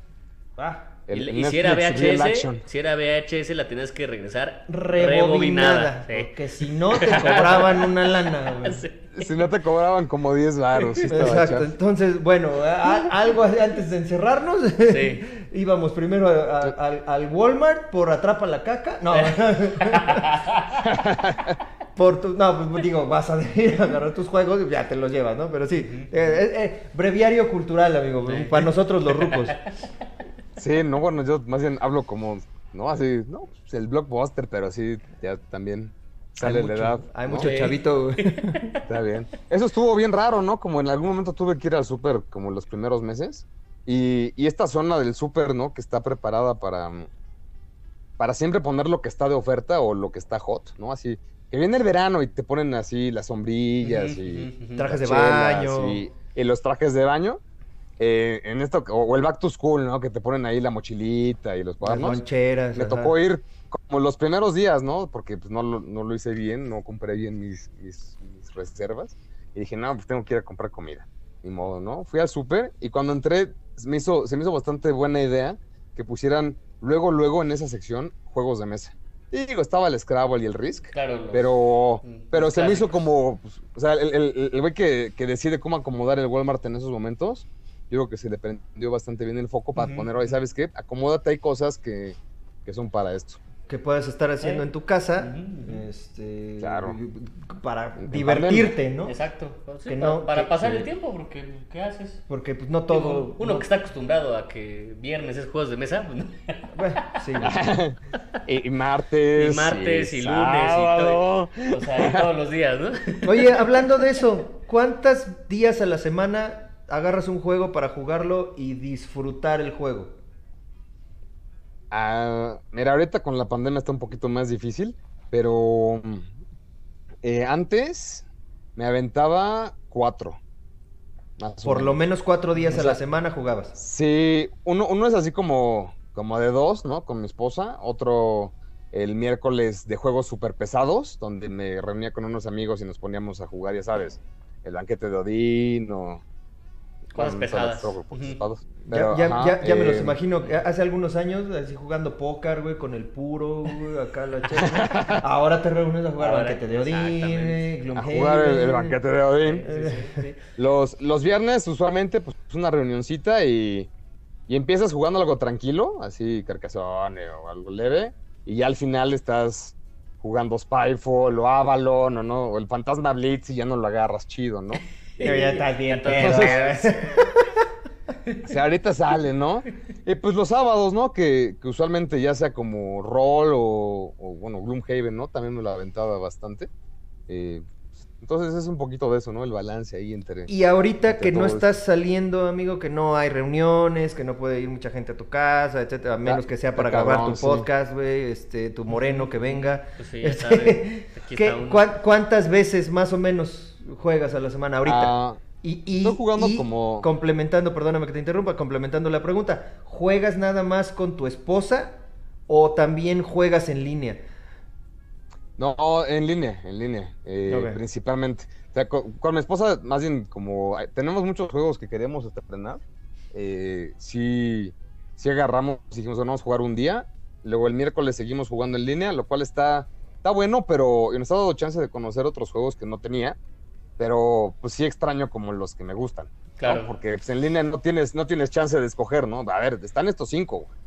Ah, El y si era VHS, si era VHS la tenías que regresar rebobinada, sí. porque si no te cobraban una lana, güey. Sí. Si no te cobraban como 10 varos. Exacto, entonces, bueno, a- algo antes de encerrarnos, Sí. íbamos primero a- a- al, al Walmart por Atrapa la Caca, no, por tu, no, pues digo, vas a ir a agarrar tus juegos y ya te los llevas, ¿no? Pero sí, eh, eh, eh, breviario cultural, amigo, Sí. para nosotros los rucos. Sí, no, bueno, yo más bien hablo como, no, así, no, pues, el blockbuster, pero sí, ya también sale la edad. Hay ¿no? mucho chavito, güey. Está bien. Eso estuvo bien raro, ¿no? Como en algún momento tuve que ir al súper como los primeros meses. Y, y esta zona del súper, ¿no? Que está preparada para, para siempre poner lo que está de oferta o lo que está hot, ¿no? Así, que viene el verano y te ponen así las sombrillas y. Trajes de baño. Y, y los trajes de baño. Eh, en esto, o, o el back to school, ¿no? Que te ponen ahí la mochilita y los Las cuadernos. loncheras. Me ajá. tocó ir como los primeros días, ¿no? Porque pues no lo, no lo hice bien, no compré bien mis, mis, mis reservas. Y dije, no, pues tengo que ir a comprar comida. Ni modo, ¿no? Fui al súper y cuando entré me hizo, se me hizo bastante buena idea que pusieran luego, luego en esa sección juegos de mesa. Y digo, estaba el Scrabble y el Risk. Claro, los- Pero, Mm, pero se me hizo como, pues, o sea, el, el, el güey que, que decide cómo acomodar el Walmart en esos momentos, yo creo que se le prendió bastante bien el foco para poner, ujú. ¿sabes qué? Acomódate, hay cosas que, que son para esto. que puedas estar haciendo Eh. en tu casa este Claro. para divertirte, ¿no? Exacto. Sí, Que pa- no- para que- pasar el tiempo, porque ¿qué haces? Porque pues no todo Digo, uno no- que está acostumbrado a que viernes es juegos de mesa, pues, ¿no? Bueno, sí, y, y martes. y martes y, lunes sábado. y todo. O sea, y todos los días, ¿no? Oye, hablando de eso, ¿cuántos días a la semana agarras un juego para jugarlo y disfrutar el juego? Ah, mira, ahorita con la pandemia está un poquito más difícil, pero mm, eh, antes me aventaba cuatro. Por lo menos cuatro días O a la semana jugabas. Sí, uno, uno es así como, como de dos, ¿no? Con mi esposa. Otro el miércoles de juegos súper pesados, donde me reunía con unos amigos y nos poníamos a jugar, ya sabes, el banquete de Odín o... Cosas pesadas. pesados. Ya, Pero, ya, ajá, ya, ya me los eh, imagino, hace algunos años, así jugando póker, güey, con el puro, güey, acá la chela. ¿no? Ahora te reúnes a jugar Ahora, banquete de Odín, eh, A Gloomhaven. jugar el, el banquete de Odín. Sí, sí, sí. Los, los viernes, usualmente, pues es una reunioncita y, y empiezas jugando algo tranquilo, así Carcassonne o algo leve, y ya al final estás jugando Spyfall o Avalon o no, o el Fantasma Blitz y ya no lo agarras chido, ¿no? Pero ya estás bien, Entonces, O sea, ahorita sale, ¿no? Y pues los sábados, ¿no? Que, que usualmente ya sea como Roll o, o, bueno, Gloomhaven, ¿no? También me lo aventaba bastante. Eh, entonces es un poquito de eso, ¿no? El balance ahí entre... Y ahorita Entre que no estás saliendo, amigo, que no hay reuniones, que no puede ir mucha gente a tu casa, etcétera, a menos Ya, que sea para grabar cabrón, tu sí. podcast, güey, este, tu moreno que venga. Pues sí, ya Este, sabes, aquí ¿qué- está uno. cuán- ¿Cuántas veces más o menos juegas a la semana ahorita? Ah, Y, y- Estoy jugando y como- Complementando, perdóname que te interrumpa, complementando la pregunta, ¿juegas nada más con tu esposa o también juegas en línea? No, en línea, en línea, eh, principalmente. O sea, con, con mi esposa, más bien, como eh, tenemos muchos juegos que queremos estrenar, eh, sí, sí agarramos, dijimos, "Bueno, vamos a jugar un día, luego el miércoles seguimos jugando en línea, lo cual está, está bueno, pero nos ha dado chance de conocer otros juegos que no tenía, pero pues sí extraño como los que me gustan. ¿no? Claro. Porque pues, en línea no tienes, no tienes chance de escoger, ¿no? A ver, están estos cinco, güey.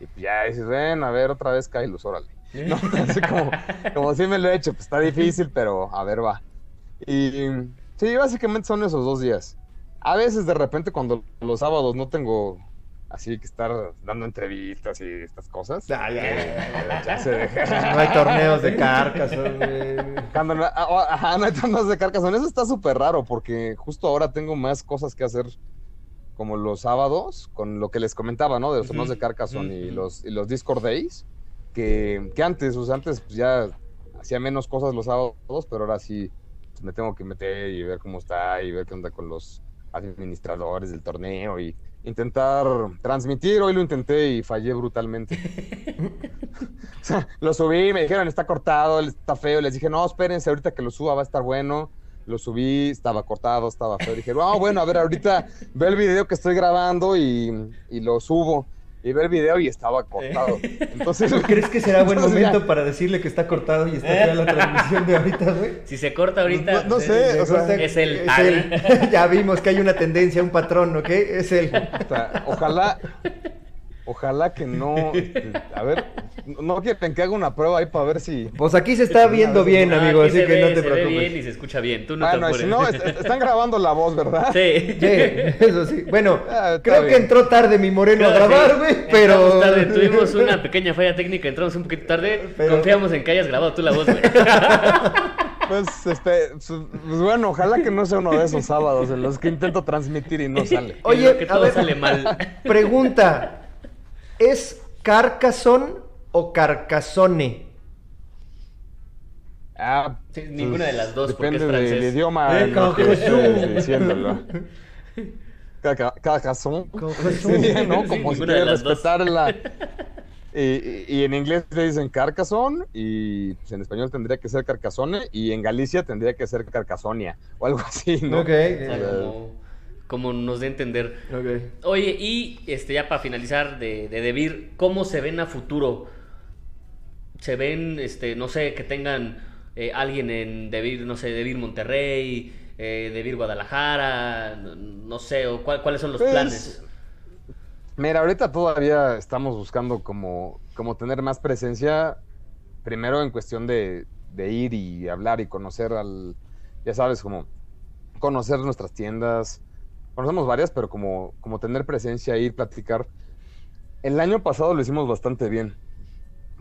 Y pues ya dices, ven, a ver, otra vez Kylos, órale. No, así como, como sí me lo he hecho, pues está difícil, pero a ver, va. Y sí, básicamente son esos dos días. A veces de repente cuando los sábados no tengo así que estar dando entrevistas y estas cosas. Ah, ya. eh, chance de- No hay torneos de Carcassonne, no, ah, oh, ajá, no hay torneos de Carcassonne. Eso está súper raro porque justo ahora tengo más cosas que hacer como los sábados, con lo que les comentaba, ¿no? De los torneos Ujú, de Carcassonne y, ujú. los, y los Discord Days, que, que antes, o sea, antes pues, ya hacía menos cosas los sábados, pero ahora sí pues, me tengo que meter y ver cómo está y ver qué onda con los administradores del torneo y intentar transmitir. Hoy lo intenté y fallé brutalmente. O sea, lo subí, me dijeron está cortado, está feo. Les dije, no, espérense, ahorita que lo suba va a estar bueno. Lo subí, estaba cortado, estaba feo. Dije, no, bueno, a ver, ahorita ve el video que estoy grabando y, y lo subo. Y ve el video y estaba cortado. Entonces, ¿Crees que será buen ya. momento para decirle que está cortado y está fea la transmisión de ahorita, güey? Si se corta ahorita, No- no sé, o sea, es el- Es ya vimos que hay una tendencia, un patrón, ¿ok? Es o sea, ojalá, Ojalá que no. este, a ver, no quieren que haga una prueba ahí para ver si. Pues aquí se está viendo bien, Ah, amigo, así se que ve- no te se ve bien y preocupes. se escucha bien. Tú no te y si no, es- están grabando la voz, ¿verdad? Sí. Sí, eso sí. Bueno, Ah, creo que entró tarde mi moreno a grabar, güey, pero... tarde, tuvimos una pequeña falla técnica, entramos un poquito tarde. Pero- Confiamos en que hayas grabado tú la voz, güey. Pues, este, pues bueno, ojalá que no sea uno de esos sábados en los que intento transmitir y no sale. Oye, que a todo ver. sale mal. Pregunta, ¿es Carcassonne o Carcassonne? Ah, Sí, ninguna de las dos, porque Depende es francés. del idioma Eh, en el que Carcassonne. estés diciéndolo. Carcassonne. ¿no? Sí, Como si ninguna de quiere las dos. respetarla. Y, y- y en inglés le dicen Carcassonne y pues, en español tendría que ser Carcassonne y en Galicia tendría que ser Carcassonia o algo así, ¿no? Ok, O sea, como, como nos dé a entender. Oye, y este ya para finalizar de, de Debir, ¿cómo se ven a futuro? ¿Se ven, este, no sé, que tengan eh, alguien en Debir, no sé, Debir Monterrey, eh, Debir Guadalajara, no, no sé, o cuál- cuáles son los Pues, planes? Mira, ahorita todavía estamos buscando como, como tener más presencia, primero en cuestión de, de ir y hablar y conocer al, ya sabes, como conocer nuestras tiendas. Conocemos varias, pero como, como tener presencia, ir, platicar. El año pasado lo hicimos bastante bien,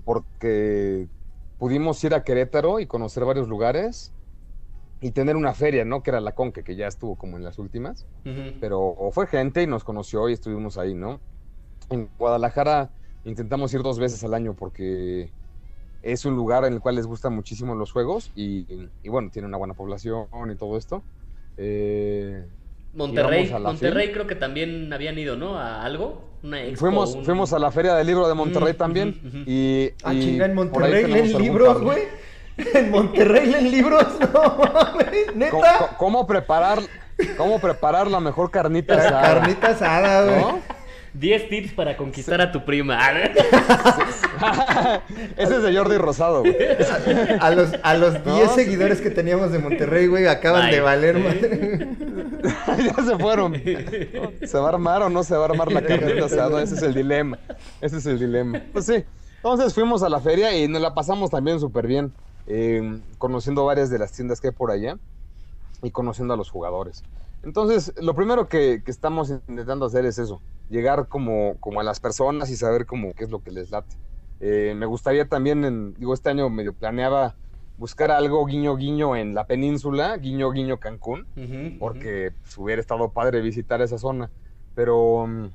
porque pudimos ir a Querétaro y conocer varios lugares y tener una feria, ¿no? Que era la Conque, que ya estuvo como en las últimas Ujú. pero o fue gente y nos conoció y estuvimos ahí, ¿no? En Guadalajara intentamos ir dos veces al año porque es un lugar en el cual les gustan muchísimo los juegos y, y bueno, tiene una buena población y todo esto. Eh, Monterrey, Monterrey creo que también habían ido, ¿no? A algo, una expo, fuimos, un- fuimos a la Feria del Libro de Monterrey Mm, también y, Ah, y chinga, en Monterrey leen libros, güey. En Monterrey leen libros, no mames, ¿Cómo, neta. cómo- cómo preparar, cómo preparar la mejor carnita La asada? carnita asada, güey. ¿no? 10 tips para conquistar a tu prima. Ese es de Jordi Rosado, güey. A los, a los No, 10 sí. seguidores que teníamos de Monterrey, güey, acaban Bye. de valer, Sí. madre. ya se fueron. ¿Se va a armar o no se va a armar la carnita asada? Ese es el dilema. Ese es el dilema. Pues sí. Entonces fuimos a la feria y nos la pasamos también súper bien. eh, conociendo varias de las tiendas que hay por allá y conociendo a los jugadores. Entonces, lo primero que, que estamos intentando hacer es eso, llegar como, como a las personas y saber como qué es lo que les late. Eh, me gustaría también, en- digo, este año medio planeaba buscar algo guiño guiño en la península, guiño guiño Cancún, porque pues, hubiera estado padre visitar esa zona, pero mm,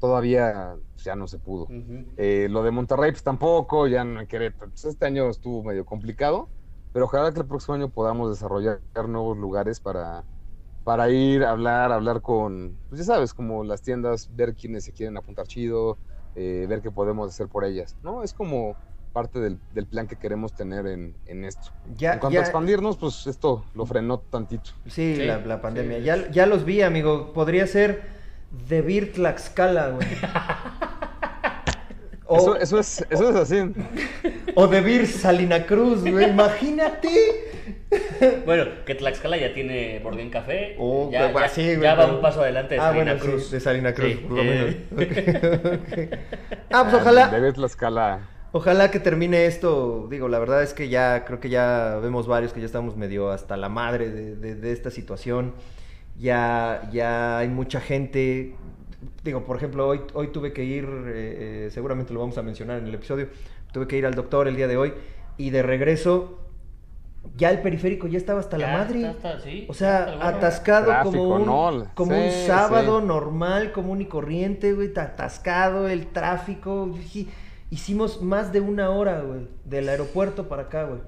todavía pues, ya no se pudo. Eh, lo de Monterrey, pues tampoco, ya no en Querétaro. Pues, este año estuvo medio complicado, pero ojalá que el próximo año podamos desarrollar nuevos lugares para, para ir a hablar, hablar con, pues ya sabes, como las tiendas, ver quiénes se quieren apuntar chido, eh, ver qué podemos hacer por ellas, ¿no? Es como parte del, del plan que queremos tener en, en esto. Ya, en cuanto ya, a expandirnos, pues esto lo frenó tantito. sí, Sí, la, la pandemia. sí. Ya, ya los vi, amigo. Podría ser de Vir Tlaxcala, güey. O, Eso, eso, es, eso es así. o de Vir Salina Cruz, güey. Imagínate. Bueno, que Tlaxcala ya tiene Bordén Café. Oh, ya, ya- sí, güey, ya va un paso adelante de Ah, Salina bueno, sí, Cruz. de Salina Cruz, Sí, por lo eh, menos. Ah, pues ojalá. Debes la escala. Ojalá que termine esto. Digo, la verdad es que ya creo que ya vemos varios que ya estamos medio hasta la madre de, de- de esta situación. Ya, ya hay mucha gente. Digo, por ejemplo, hoy, hoy tuve que ir, eh, eh, seguramente lo vamos a mencionar en el episodio, tuve que ir al doctor el día de hoy y de regreso ya el periférico ya estaba hasta la madre. está, está, sí, o sea, atascado Tráfico, como un, ¿no? como Sí, un sábado sí. normal, común y corriente, güey, ta- atascado, el tráfico. Hicimos más de una hora, güey, del aeropuerto para acá, güey.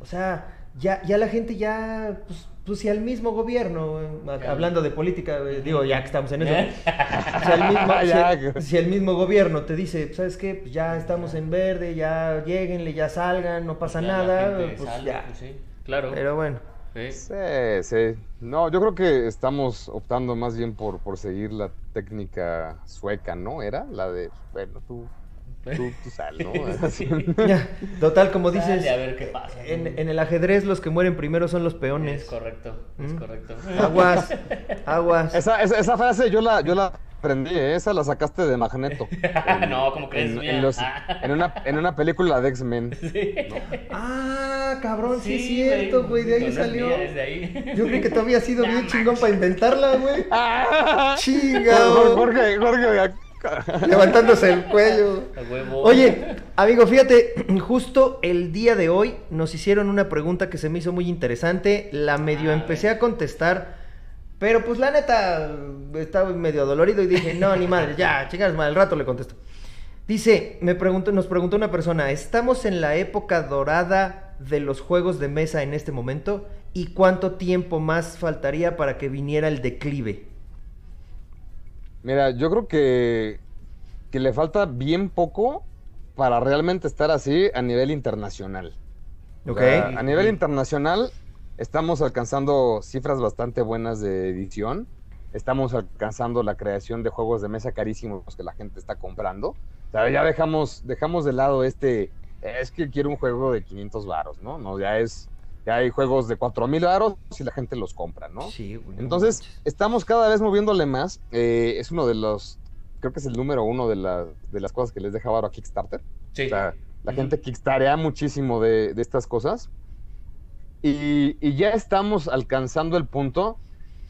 O sea, ya, ya la gente ya, pues, pues si al mismo gobierno, Ya. hablando de política, güey, digo, ya que estamos en eso. Si al, mismo, si Ya, el- güey. si el mismo gobierno te dice, ¿sabes qué? Pues ya estamos en verde, ya lleguenle, ya salgan, no pasa Ya nada, pues sale, ya. pues sí, claro. Pero bueno. Sí. Sí, sí. No, yo creo que estamos optando más bien por, por seguir la técnica sueca, ¿no? Era la de, bueno, tú, tú, tú sal, ¿no? Así. Ya, total, como Dale, dices, a ver qué pasa. en, en el ajedrez los que mueren primero son los peones. Es correcto, es Mm. correcto. Aguas, aguas. Esa, esa, esa frase yo la, yo la aprendí, ¿eh? esa la sacaste de Magneto. no, ¿cómo crees? En, en los- en una, en una película de X-Men. Sí. Ah, cabrón, sí, es Sí, cierto, güey, de ahí salió. ahí. Yo creí que tú habías sido bien chingón para inventarla, güey. ¡Ah! Chingado. Jorge, Jorge, Levantándose el cuello. Oye, amigo, fíjate, justo el día de hoy nos hicieron una pregunta que se me hizo muy interesante. La medio A empecé ver. a contestar, pero pues la neta estaba medio dolorido y dije, no, ni madre, ya, chicas, mal, al rato le contesto. Dice, me preguntó, nos preguntó una persona, ¿estamos en la época dorada de los juegos de mesa en este momento? ¿Y cuánto tiempo más faltaría para que viniera el declive? Mira, yo creo que, que le falta bien poco para realmente estar así a nivel internacional. O ¿Ok? sea, a nivel internacional estamos alcanzando cifras bastante buenas de edición. Estamos alcanzando la creación de juegos de mesa carísimos que la gente está comprando. O sea, ya dejamos, dejamos de lado este, es que quiero un juego de 500 varos, ¿no? No, ya es, ya hay juegos de 4000 varos y la gente los compra, ¿no? Sí, güey, Entonces, estamos cada vez moviéndole más. Eh, es uno de los, creo que es el número uno de, la- de las cosas que les deja varo a Kickstarter. Sí. O sea, la Ujú. gente kickstarea muchísimo de, de estas cosas. Y, y ya estamos alcanzando el punto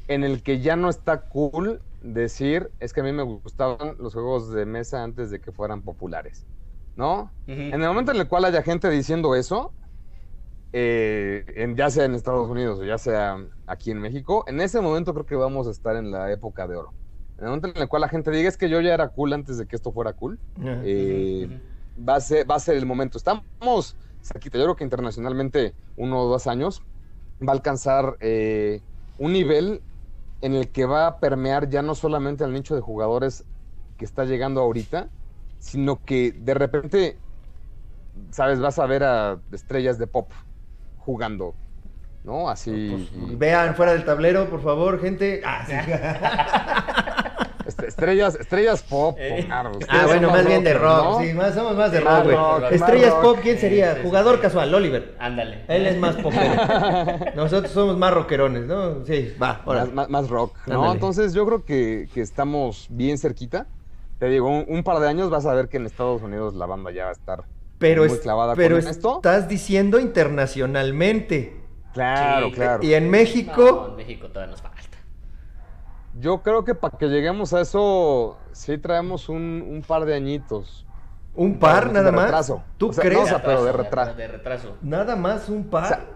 en el que ya no está cool decir, es que a mí me gustaban los juegos de mesa antes de que fueran populares. ¿No? En el momento en el cual haya gente diciendo eso, eh, en- ya sea en Estados Unidos o ya sea aquí en México, en ese momento creo que vamos a estar en la época de oro. En el momento en el cual la gente diga es que yo ya era cool antes de que esto fuera cool, eh, va, a ser, va a ser el momento. Estamos cerquita, yo creo que internacionalmente uno o dos años va a alcanzar eh, un nivel en el que va a permear ya no solamente al nicho de jugadores que está llegando ahorita, sino que de repente, sabes, vas a ver a estrellas de pop jugando, ¿no? Así. Pues, vean fuera del tablero, por favor, gente. Ah, sí. est- estrellas, estrellas pop. Eh. claro, Ah, bueno, más bien de rock. ¿no? Sí, más, somos más de Sí, rock, güey. Estrellas rock. pop, ¿quién sería? Sí, sí, sí. Jugador casual, Oliver. Ándale. Él es más popero. Nosotros somos más rockerones, ¿no? Sí, va, ahora. más, más- más rock, ¿no? Ándale. Entonces yo creo que, que estamos bien cerquita. Te digo, un, un par de años vas a ver que en Estados Unidos la banda ya va a estar Pero, muy clavada pero con esto. estás diciendo internacionalmente. Claro, Sí. claro. Y en No, México, en México todavía nos falta. Yo creo que para que lleguemos a eso, sí traemos un, un par de añitos. un par de nada más. retraso. ¿Tú O sea, crees? no, o sea, pero de Retraso, retraso. De retraso. Nada más un par. O sea,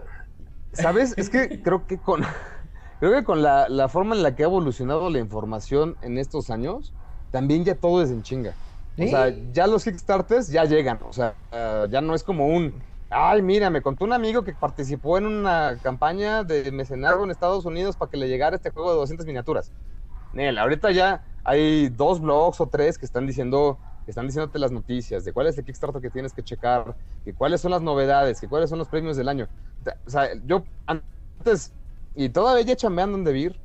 ¿Sabes? Es que creo que con, creo que con la, la forma en la que ha evolucionado la información en estos años, también ya todo es en chinga. ¿Sí? O sea, ya los Kickstarters ya llegan. O sea, eh, ya no es como un. Ay, mira, me contó un amigo que participó en una campaña de mecenazgo en Estados Unidos para que le llegara este juego de 200 miniaturas. Nel, ahorita ya hay dos blogs o tres que están diciendo, que están diciéndote las noticias de cuál es el Kickstarter que tienes que checar, que cuáles son las novedades, que cuáles son los premios del año. O sea, yo antes, y todavía ya chambeando en Debir,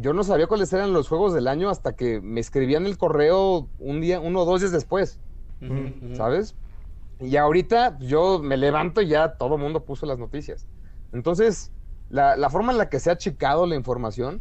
yo no sabía cuáles eran los juegos del año hasta que me escribían el correo un día, uno o dos días después. ¿sabes? Y ahorita pues, yo me levanto y ya todo el mundo puso las noticias. Entonces, la, la forma en la que se ha achicado la información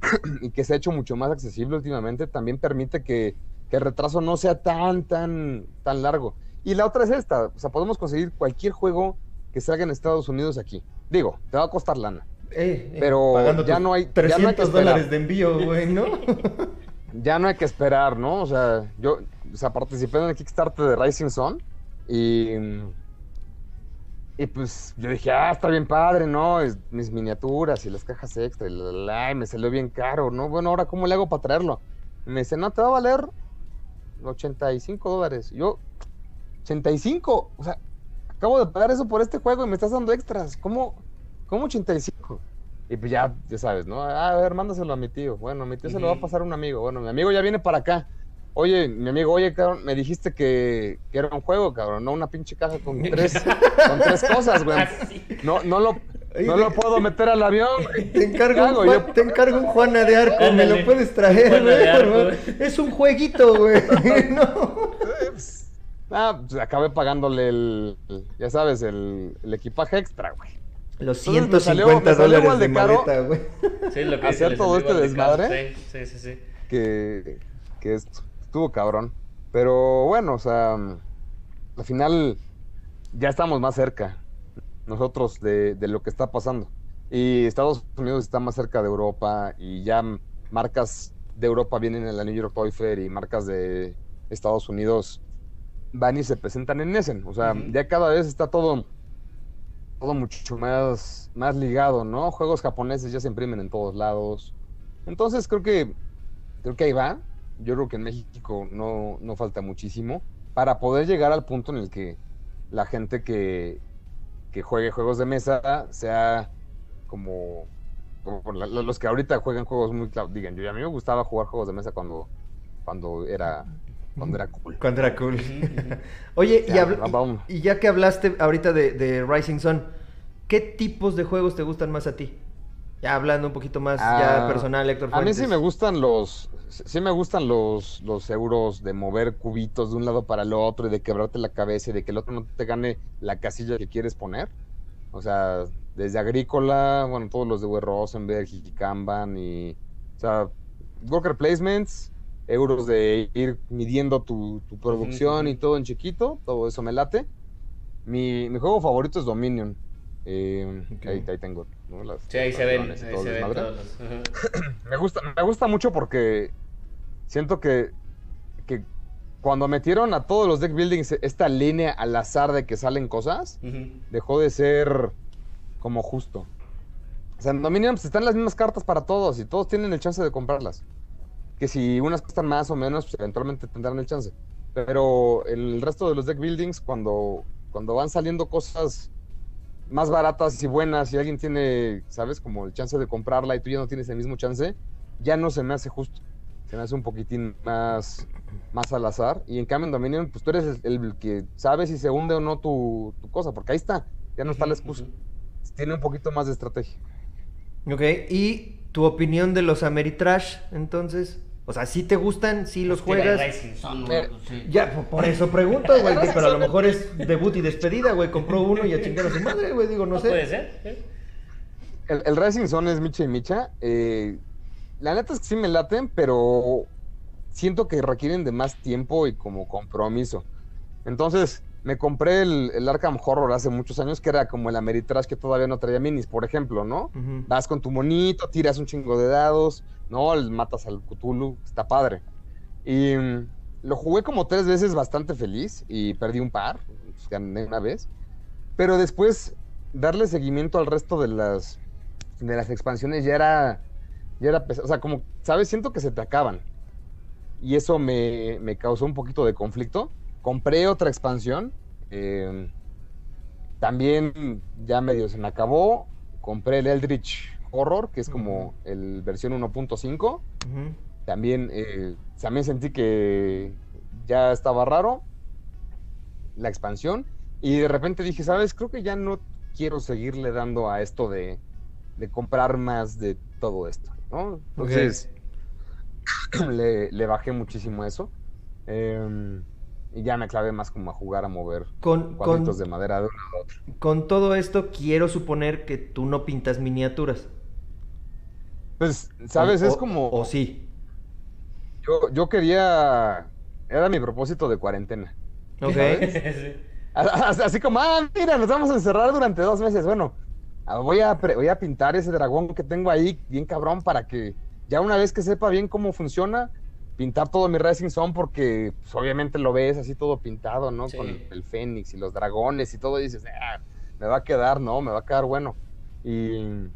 y que se ha hecho mucho más accesible últimamente también permite que, que el retraso no sea tan, tan, tan largo. Y la otra es esta, o sea, podemos conseguir cualquier juego que salga en Estados Unidos aquí. Digo, te va a costar lana. Eh, eh, Pero ya no hay- ya no hay que 300 dólares de envío, güey, ¿no? ya no hay que esperar, ¿no? O sea, yo o sea, participé en el Kickstarter de Rising Sun y, y pues yo dije, ah, está bien padre, ¿no? Es- mis miniaturas y las cajas extra y, la, la, y me salió bien caro, ¿no? Bueno, ahora, ¿cómo le hago para traerlo? Y me dice, no, te va a valer 85 dólares. Yo, 85, o sea, acabo de pagar eso por este juego y me estás dando extras. ¿Cómo, cómo 85? Y pues ya, ya sabes, ¿no? Ah, a ver, mándaselo a mi tío. Bueno, mi tío se lo va a pasar a un amigo. Bueno, mi amigo ya viene para acá. Oye, mi amigo, oye, cabrón, me dijiste que, que era un juego, cabrón, no una pinche caja con tres, con tres cosas, güey. Así. No, no lo, no lo puedo meter al avión, güey. Te encargo, ¿Qué un? Juan- Yo- te encargo un Juana de Arco, me lo puedes traer, güey, güey. Es un jueguito, güey. no. Ah, pues acabé pagándole el, el- ya sabes, el, el equipaje extra, güey. Los Entonces me 150 salió- me salió dólares igual de, maleta, güey. Sí, lo que Hacer les todo este desmadre. Sí, sí, sí, sí. Que, que es- estuvo cabrón. Pero bueno, o sea, mm, al final ya estamos más cerca nosotros de, de lo que está pasando. Y Estados Unidos está más cerca de Europa y ya marcas de Europa vienen en la New York Toy Fair y marcas de Estados Unidos van y se presentan en Essen. O sea, ya cada vez está todo, todo mucho más, más ligado, ¿no? Juegos japoneses ya se imprimen en todos lados. Entonces creo que, creo que ahí va. Yo creo que en México no, no falta muchísimo para poder llegar al punto en el que la gente que, que juegue juegos de mesa sea como, como los que ahorita juegan juegos muy digan yo a mí me gustaba jugar juegos de mesa cuando cuando era cuando era cool Cuando era cool. Oye, y, Ya, vamos. y- y ya que hablaste ahorita de, de Rising Sun, ¿qué tipos de juegos te gustan más a ti? Ya hablando un poquito más ya Ah, personal, Héctor a mí Fuentes. sí me gustan los sí me gustan los los euros de mover cubitos de un lado para el otro y de quebrarte la cabeza y de que el otro no te gane la casilla que quieres poner o sea desde agrícola bueno todos los de. Rosenberg y Kanban y o sea worker placements euros de ir midiendo tu, tu producción y todo en chiquito todo eso me late. Mi, mi juego favorito es Dominion. Eh, ahí, ahí tengo ¿no? las Sí, ahí se ven, ahí se los... Me gusta, me gusta mucho porque siento que, que cuando metieron a todos los deck buildings esta línea al azar de que salen cosas, dejó de ser como justo. O sea, en Dominion pues, están las mismas cartas para todos y todos tienen el chance de comprarlas. Que si unas cuestan más o menos, pues eventualmente tendrán el chance. Pero el resto de los deck buildings, cuando, cuando van saliendo cosas más baratas y buenas y alguien tiene, ¿sabes? Como el chance de comprarla y tú ya no tienes el mismo chance, ya no se me hace justo. Se me hace un poquitín más, más al azar. Y en cambio en Dominion, pues tú eres el, el que sabe si se hunde o no tu, tu cosa, porque ahí está, ya no está la excusa. Tiene un poquito más de estrategia. Ok, ¿y tu opinión de los Ameritrash, entonces? O sea, ¿sí te gustan? ¿Sí los juegas? Rising Sun, Eh, güey, sí. Ya, por, por eso pregunto, güey, pero a lo mejor es debut y despedida, güey. Compró uno y a chingar a su madre, güey, digo, no No sé. puede ser. ¿eh? El, el Rising Sun es Micha y Micha. eh, la neta es que sí me laten, pero siento que requieren de más tiempo y como compromiso. Entonces, me compré el, el Arkham Horror hace muchos años, que era como el Ameritrash que todavía no traía minis, por ejemplo, ¿no? Vas con tu monito, tiras un chingo de dados, ¿no? Matas al Cthulhu, está padre. Y mm, lo jugué como tres veces bastante feliz y perdí un par, pues, gané una vez. Pero después, darle seguimiento al resto de las, de las expansiones ya era, ya era pesado. O sea, como, ¿sabes? Siento que se te acaban. Y eso me, me causó un poquito de conflicto. Compré otra expansión. eh, también ya medio se me acabó. Compré el Eldritch Horror, que es como el versión 1.5. Ujú. También, eh, también sentí que ya estaba raro la expansión. Y de repente dije, ¿sabes? Creo que ya no quiero seguirle dando a esto de, de comprar más de todo esto, ¿no? Entonces, le, le bajé muchísimo eso. Em, y ya me clavé más como a jugar a mover Con, con, cuadritos de madera de uno a otro. con todo esto, quiero suponer que tú no pintas miniaturas. Pues, ¿sabes? O- es como... O sí. Yo, yo quería... Era mi propósito de cuarentena. Ok. Sí. Así como, ah, mira, nos vamos a encerrar durante dos meses. Bueno, voy a, voy a pintar ese dragón que tengo ahí bien cabrón para que ya una vez que sepa bien cómo funciona, pintar todo mi Rising Sun porque pues, obviamente lo ves así todo pintado, ¿no? Sí. Con el fénix y los dragones y todo y dices, ah, me va a quedar, ¿no? Me va a quedar bueno. Y,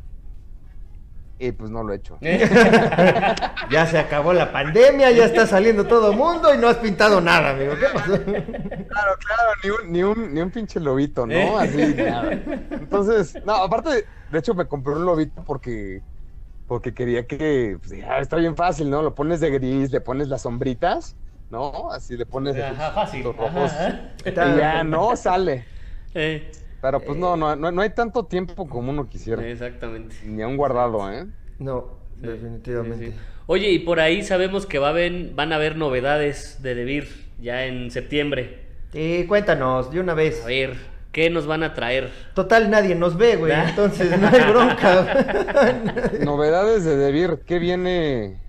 y pues no lo he hecho. Ya se acabó la pandemia, ya está saliendo todo mundo y no has pintado nada, amigo. ¿Qué pasó? Claro, claro, ni un, ni un, ni un pinche lobito, ¿no? ¿Eh? Así, nada. Entonces, no, aparte, de hecho me compré un lobito porque, porque quería que, pues, ya, está bien fácil, ¿no? Lo pones de gris, le pones las sombritas, ¿no? Así le pones de Ajá, fácil. los Ajá, rojos. Y ya, no sale. Eh, Pero pues no, no, no, no hay tanto tiempo como uno quisiera. exactamente. Ni aún guardado, ¿eh? No, Sí, definitivamente. sí, sí. Oye, y por ahí sabemos que va a haber, van a haber novedades de Debir ya en septiembre. Sí, cuéntanos, de una vez. A ver, ¿qué nos van a traer? Total, nadie nos ve, güey, entonces no hay bronca. Novedades de Debir, ¿qué viene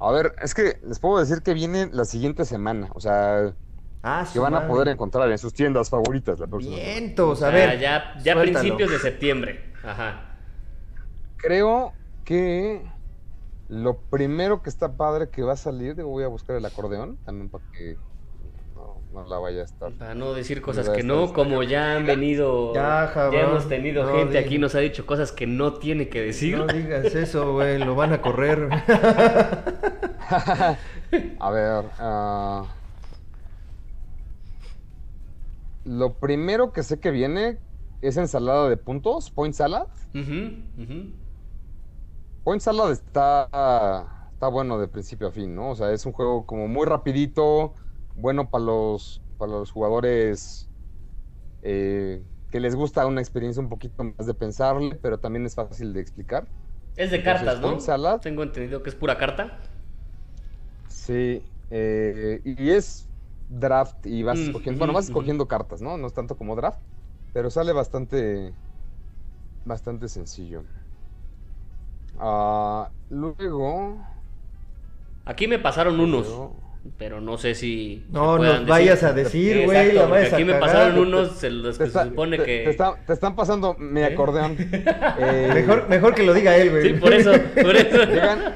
A ver, es que les puedo decir que viene la siguiente semana. O sea, Ah, que van a poder encontrar en sus tiendas favoritas la próxima. Vientos, a ver. ya, ya suéltalo. principios de septiembre. Ajá. Creo que lo primero que está padre que va a salir, digo, voy a buscar el acordeón también para que no, no la vaya a estar. Para no decir cosas que no, como ya han venido, Ya, ya, hemos tenido no gente digas. aquí, nos ha dicho cosas que no tiene que decir. No digas eso, güey, lo van a correr. A ver, ah, lo primero que sé que viene es ensalada de puntos, Point Salad. Point Salad está, está bueno de principio a fin, ¿no? O sea, es un juego como muy rapidito, bueno para los, para los jugadores eh, que les gusta una experiencia un poquito más de pensarle, pero también es fácil de explicar. Es de Entonces, cartas, ¿no? Point Salad. Tengo entendido que es pura carta. Sí, eh, y es draft y vas Mm, escogiendo, bueno, vas escogiendo cartas, ¿no? No es tanto como draft, pero sale bastante, bastante sencillo. Ah, luego, Aquí me pasaron unos, luego- pero no sé si. No nos vayas a decir, güey, la a Aquí me cagar. pasaron unos, se, los supone te- que. te está- te están pasando mi ¿Eh? acordeón. Eh, Mejor, mejor que lo diga él, güey. Sí, por eso, por eso. Llegan-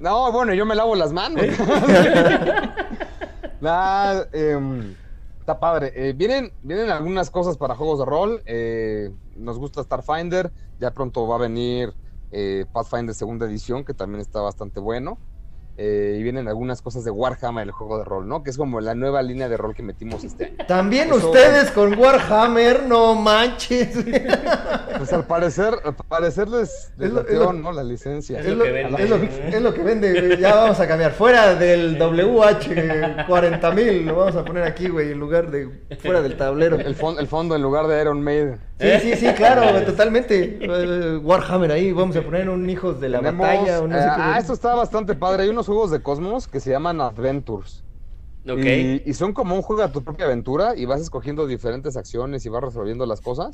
No, bueno, yo me lavo las manos. Nah, em, está padre. Eh, vienen, vienen algunas cosas para juegos de rol. eh, nos gusta Starfinder. Ya pronto va a venir eh, Pathfinder segunda edición, que también está bastante bueno. Eh, y vienen algunas cosas de Warhammer, el juego de rol, ¿no? Que es como la nueva línea de rol que metimos este año. También Eso- ustedes con Warhammer, no manches. Pues al parecer, al parecer les, les Es lo- ¿no? La licencia. Es Es lo vende. es lo- es lo que vende. Ya vamos a cambiar. Fuera del WH 40.000, lo vamos a poner aquí, güey, en lugar de fuera del tablero. El, fon- el fondo en lugar de Iron Maiden. Sí, sí, sí, claro, güey, totalmente. Eh, Warhammer ahí, vamos a poner un Hijos de la Tenemos, Batalla. un eh, ah, esto está bastante padre. Hay unos juegos de Cosmos que se llaman Adventures. Ok. Y, y son como un juego a tu propia aventura y vas escogiendo diferentes acciones y vas resolviendo las cosas.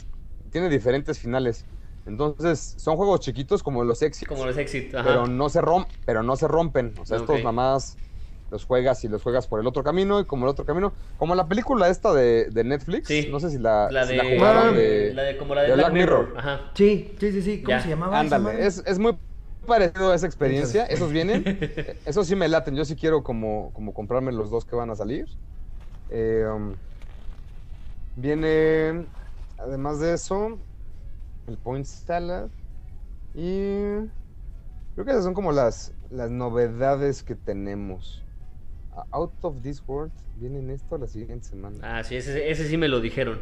Tiene diferentes finales. Entonces, son juegos chiquitos como los Exit, Como los exit. Ajá. pero no se rom pero no se rompen. O sea, estos Ok. nada más los juegas y los juegas por el otro camino y como el otro camino. Como la película esta de, de Netflix. Sí. No sé si la, la si de, la jugaron Ah, de, la de- como la de, de Black, Black Mirror. Mirror. Ajá. Sí, sí, sí, sí. ¿Cómo Ya, se llamaba? Ándale, es, es muy parecido a esa experiencia. Esos vienen. Esos sí me laten. Yo sí quiero como, como comprarme los dos que van a salir. Eh, um, viene, además de eso, el Point Salad. Y creo que esas son como las, las novedades que tenemos. Out of This World vienen esto la siguiente semana. Ah, sí, ese, ese sí me lo dijeron.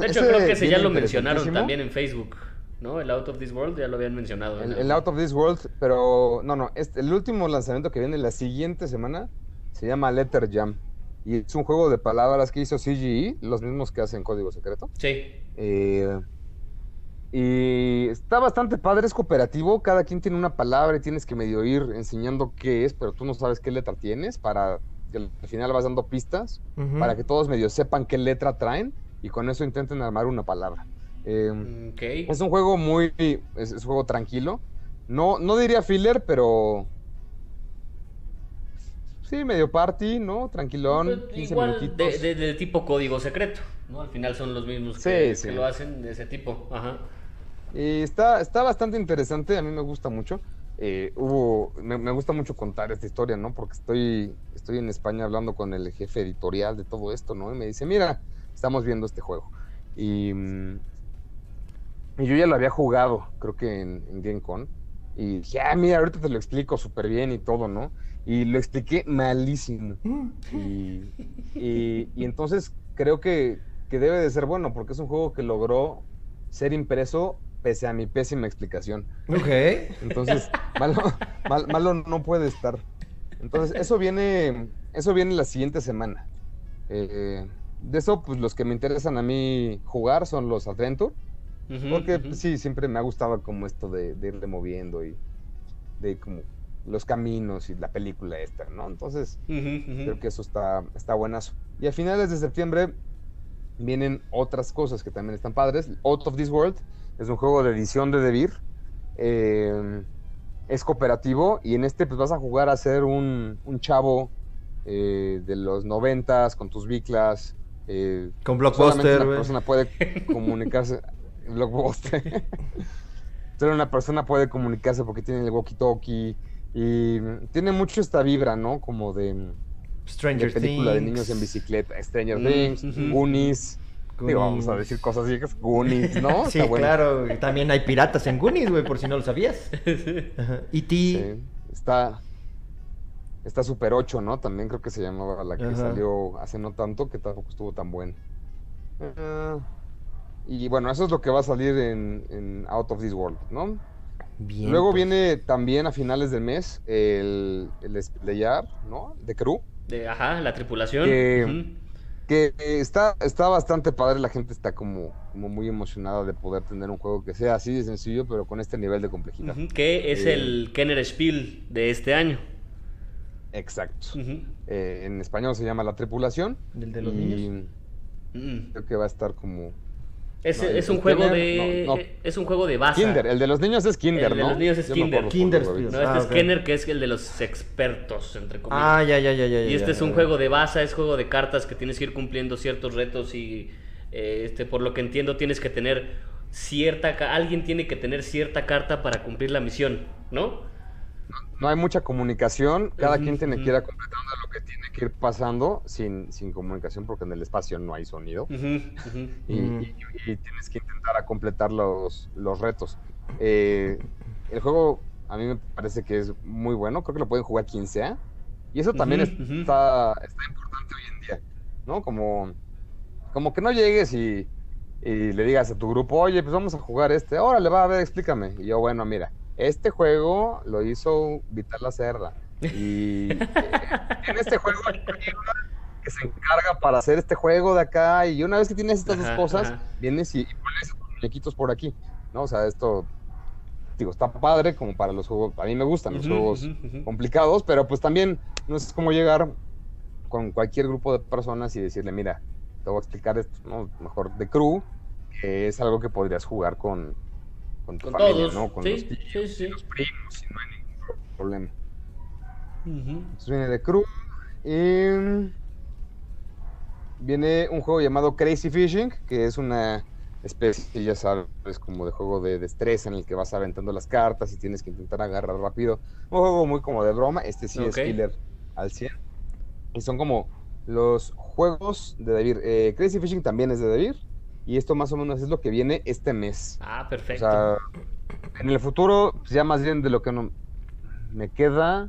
De hecho, creo que ese ya lo mencionaron también en Facebook. ¿No? El Out of This World ya lo habían mencionado. El, Out of This World, pero no, no, este, el último lanzamiento que viene la siguiente semana se llama Letter Jam. Y es un juego de palabras que hizo CGE, los mismos que hacen Código Secreto. Sí. Eh, y está bastante padre, es cooperativo, cada quien tiene una palabra y tienes que medio ir enseñando qué es, pero tú no sabes qué letra tienes para que al final vas dando pistas para que todos medio sepan qué letra traen y con eso intenten armar una palabra. Eh, Ok. es un juego muy. Es, es un juego tranquilo. No, no diría filler, pero. Sí, medio party, ¿no? Tranquilón. Pues, 15 Igual de, minutitos. de- de tipo código secreto, ¿no? Al final son los mismos Sí, que, sí. que lo hacen de ese tipo. Ajá. Y está, está bastante interesante, a mí me gusta mucho. Eh, hubo, me, me gusta mucho contar esta historia, ¿no? Porque estoy, estoy en España hablando con el jefe editorial de todo esto, ¿no? Y me dice, mira, estamos viendo este juego. Y, mm, y yo ya lo había jugado, creo que en, en Gen Con. Y dije, ah, mira, ahorita te lo explico súper bien y todo, ¿no? Y lo expliqué malísimo. Y, y- y entonces creo que, que debe de ser bueno, porque es un juego que logró ser impreso pese a mi pésima explicación. Ok. Entonces, malo, mal- malo no puede estar. Entonces, eso viene, eso viene la siguiente semana. Eh, de eso, pues los que me interesan a mí jugar son los Adventure, Porque sí, siempre me ha gustado como esto de, de irle moviendo y de como los caminos y la película esta, ¿no? Entonces. Creo que eso está, está buenazo. Y a finales de septiembre vienen otras cosas que también están padres. Out of This World es un juego de edición de Devir. Eh, es cooperativo y en este pues vas a jugar a ser un, un chavo eh, de los noventas con tus biclas. eh, Con Blockbuster, una persona puede comunicarse. Blockbuster. Solo una persona puede comunicarse porque tiene el walkie-talkie y tiene mucho esta vibra, ¿no? Como de, de Stranger película de niños en bicicleta, Stranger Mm, Things. Goonies. Digo, vamos a decir cosas viejas, Goonies, ¿no? Sí, Está bueno. claro. y También hay piratas en Goonies, güey, por si no lo sabías. Ajá. E.T. Sí, está está Super 8, ¿no? También creo que se llamaba la que Ajá. salió hace no tanto, que tampoco estuvo tan buena. Ah, y bueno, eso es lo que va a salir en, en Out of This World, ¿no? Bien. Luego pues. viene también a finales del mes el, el Splayar, ¿no? De Crew, De, ajá, la tripulación. Que- está, está bastante padre, la gente está como, como muy emocionada de poder tener un juego que sea así de sencillo, pero con este nivel de complejidad. Ujú, Que es Eh. el Kenner Spiel de este año. Exacto. Eh, en español se llama La Tripulación. ¿Del de los y niños? Mm. creo que va a estar como... Es, No, es un juego Kenner, de. no, no. Es un juego de base. Kinder, el de los niños es Kinder, El de ¿no? los niños es Yo Kinder. Kinder visto. No, este Ah, es ok. Kenner, que es el de los expertos, entre comillas. Ah, ya, ya, ya, ya. y este ya, es un ya. juego de base, es juego de cartas que tienes que ir cumpliendo ciertos retos y eh, este, por lo que entiendo tienes que tener cierta, alguien tiene que tener cierta carta para cumplir la misión, ¿no? No hay mucha comunicación, cada quien tiene que ir acompletando lo que tiene que ir pasando sin, sin comunicación porque en el espacio no hay sonido. Y, y- y tienes que intentar a completar los, los retos. Eh, el juego a mí me parece que es muy bueno, creo que lo pueden jugar quien sea. Y eso también está, está importante hoy en día, ¿no? Como, como que no llegues y, y le digas a tu grupo, oye, pues vamos a jugar este, órale, va, a ver, explícame. Y yo, bueno, mira, este juego lo hizo Vital Lacerda. Y eh, en este juego hay una que se encarga para hacer este juego de acá. Y una vez que tienes estas Ajá, dos cosas, ajá. vienes y, y pones muñequitos por aquí, ¿no? O sea, esto, digo, está padre como para los juegos, a mí me gustan los juegos complicados, pero pues también no es como llegar con cualquier grupo de personas y decirle, mira, te voy a explicar esto, ¿no? Mejor de crew, que es algo que podrías jugar con, con tu Con familia, todos. ¿no? Con sí, los tíos, sí, sí. los primos, y no hay ningún problema. Entonces viene de crew y viene un juego llamado Crazy Fishing, que es una especie, ya sabes, como de juego de destreza en el que vas aventando las cartas y tienes que intentar agarrar rápido. Un juego muy como de broma, este sí es killer al 100. Y son como los juegos de David. Eh, Crazy Fishing también es de David. Y esto más o menos es lo que viene este mes. Ah, O perfecto. sea, en el futuro, pues ya más bien de lo que no me queda.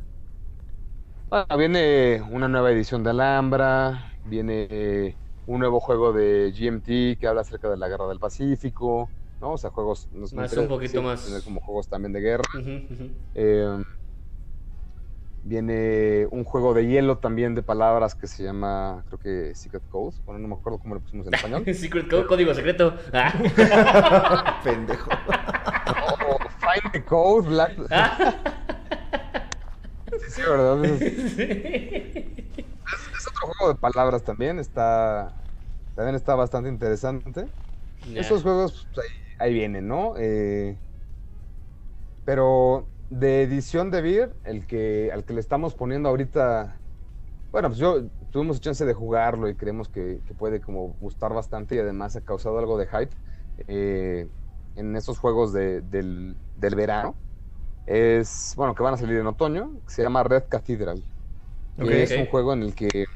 Bueno, viene una nueva edición de Alhambra, viene eh, un nuevo juego de GMT que habla acerca de la guerra del Pacífico, ¿no? O sea, juegos. Nos Más, un poquito más. Tener como juegos también de guerra. Eh, viene un juego de hielo también de palabras que se llama, creo que Secret Code. Bueno, no me acuerdo cómo lo pusimos en español. Secret Code, código secreto. Ah. Pendejo. Oh, Find the Code, Black. Ah. Sí, sí, ¿verdad? Es, es otro juego de palabras también, está también está bastante interesante. Ya. Esos juegos pues, ahí, ahí vienen, ¿no? Eh, pero de edición de Beer, el que al que le estamos poniendo ahorita, bueno, pues yo tuvimos chance de jugarlo y creemos que, que puede como gustar bastante y además ha causado algo de hype eh, en esos juegos de- del, del verano. Es, bueno, que van a salir en otoño, que se llama Red Cathedral. Ok. Y es un juego en el que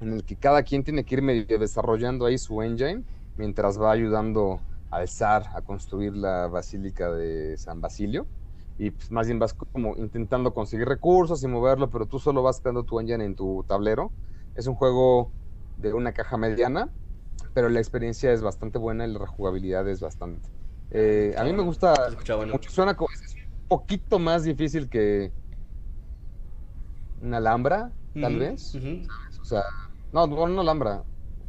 en el que cada quien tiene que ir medio desarrollando ahí su engine mientras va ayudando al zar a construir la basílica de San Basilio y pues más bien vas como intentando conseguir recursos y moverlo, pero tú solo vas creando tu engine en tu tablero. Es un juego de una caja mediana, pero la experiencia es bastante buena y la rejugabilidad es bastante. Eh, a mí me gusta bueno. mucho, suena como es un poquito más difícil que una Alhambra, tal vez. O sea, no, no, no Alhambra.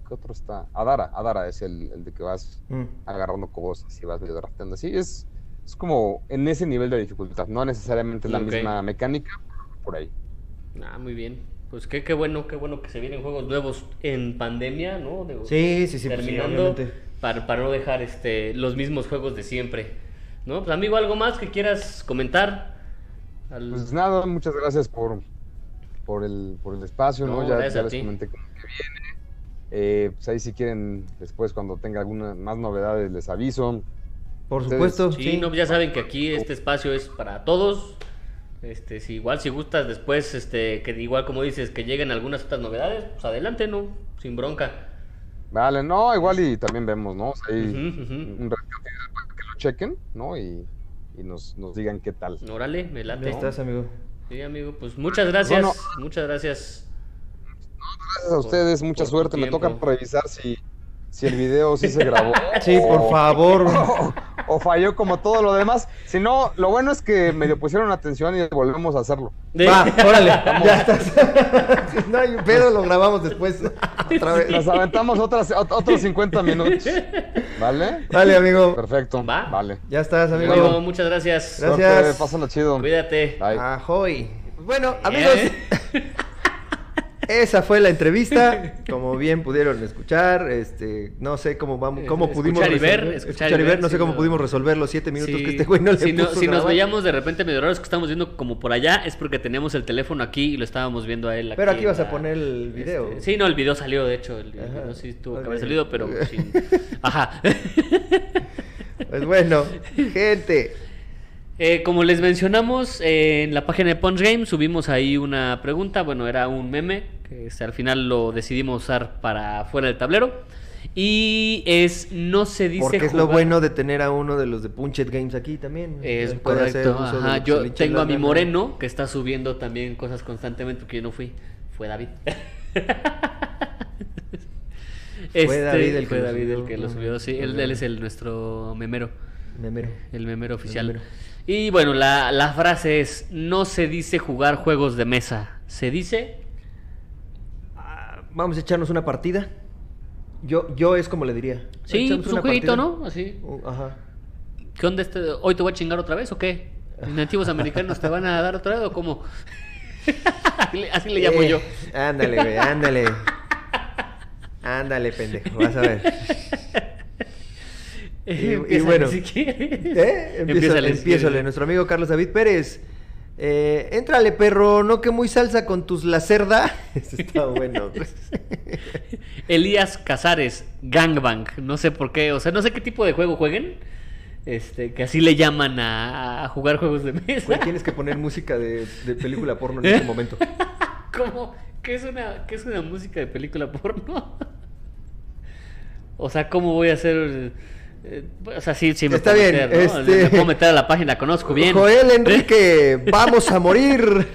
¿Qué otro está? Adara, Adara es el, el de que vas Mm. agarrando cosas y vas medio drafteando así. Es, es como en ese nivel de dificultad, no necesariamente la misma mecánica, por ahí. Ah, muy bien. Pues qué, qué bueno, qué bueno que se vienen juegos nuevos en pandemia, ¿no? De- Sí, sí, sí, pues sí, terminando para, para no dejar este los mismos juegos de siempre. ¿No? Pues amigo, algo más que quieras comentar Al- Pues nada, muchas gracias por, por, el, por el espacio, ¿no? No, ya, les ti. comenté cómo que viene. Eh, pues ahí si quieren, después cuando tenga alguna más novedades les aviso. Por supuesto. Sí, sí. no, ya saben que aquí este espacio es para todos. Este, si igual si gustas después, este, que igual como dices, que lleguen algunas otras novedades, pues adelante, ¿no? Sin bronca. Vale, no, igual y también vemos, ¿no? O sea, ahí un ratito para que lo chequen, ¿no? Y, y nos, nos digan qué tal. Órale, me late. estás, amigo. Sí, amigo, pues muchas gracias. Bueno. Muchas gracias. Gracias a ustedes, mucha por suerte. Me toca revisar si, si el video sí se grabó. Sí, por favor. O, falló como todo lo demás. Si no, lo bueno es que medio pusieron atención y volvemos a hacerlo. Va, órale. Ya estás. Si no hay un pedo, lo grabamos después. Otra vez. Nos aventamos otras, ot- otros 50 minutos. ¿Vale? Vale, amigo. Perfecto. Va. Vale. Ya estás, amigo. Amigo, muchas gracias. Gracias. Pásalo chido. Cuídate. Bye. Ahoy. Bueno, amigos. Eh. Esa fue la entrevista, como bien pudieron escuchar, este, no sé cómo vamos, cómo pudimos escuchar y ver, resolver- escuchar escuchar y ver, no sé cómo no. pudimos resolver los siete minutos Sí. que este güey no le si, no- si nos veíamos de repente medio raros que estamos viendo como por allá, es porque teníamos el teléfono aquí y lo estábamos viendo a él. Pero aquí vas a poner el video. Este, sí, no, el video salió, de hecho. El, el video sí tuvo que Ok. haber salido, pero sin. Ajá. Pues bueno, gente, Eh, como les mencionamos, eh, en la página de Punch Game subimos ahí una pregunta. Bueno, era un meme que este, al final lo decidimos usar para fuera del tablero. Y es no se dice. porque es lo bueno de tener a uno de los de Punchet Games aquí también. Es correcto. Ajá. lo Yo tengo a mi moreno que está subiendo también cosas constantemente porque yo no fui. Fue David. Este, David el que fue lo David el subió. que lo subió. Sí, él es el nuestro memero. Memero. El memero oficial. memero. Y bueno, la, la frase es: No se dice jugar juegos de mesa. Se dice. Ah, Vamos a echarnos una partida. Yo, yo es como le diría. Sí, Echamos pues un una jueguito, partida. ¿no? Así. Uh, Ajá. ¿Qué onda este? ¿Hoy te voy a chingar otra vez o qué? ¿Nativos americanos te van a dar otra vez o cómo? así, le, así le llamo Eh, yo. Ándale, güey, ándale. Ándale, pendejo, vas a ver. Y- y bueno. si. ¿Eh? Empiézale, nuestro amigo Carlos David Pérez. Eh, éntrale, perro, no que muy salsa con tus lacerda. Eso está bueno. Elías Casares, Gangbang. No sé por qué, o sea, no sé qué tipo de juego jueguen. Este, que así le llaman a, a jugar juegos de mesa. Güey, tienes que poner música de, de película porno en este momento. ¿Cómo? ¿Qué es, una, ¿Qué es una música de película porno? o sea, ¿cómo voy a hacer...? Eh, o sea, sí, sí me Está puedo bien, meter, ¿no? este- Me puedo meter a la página, la conozco bien. Joel Enrique, vamos a morir.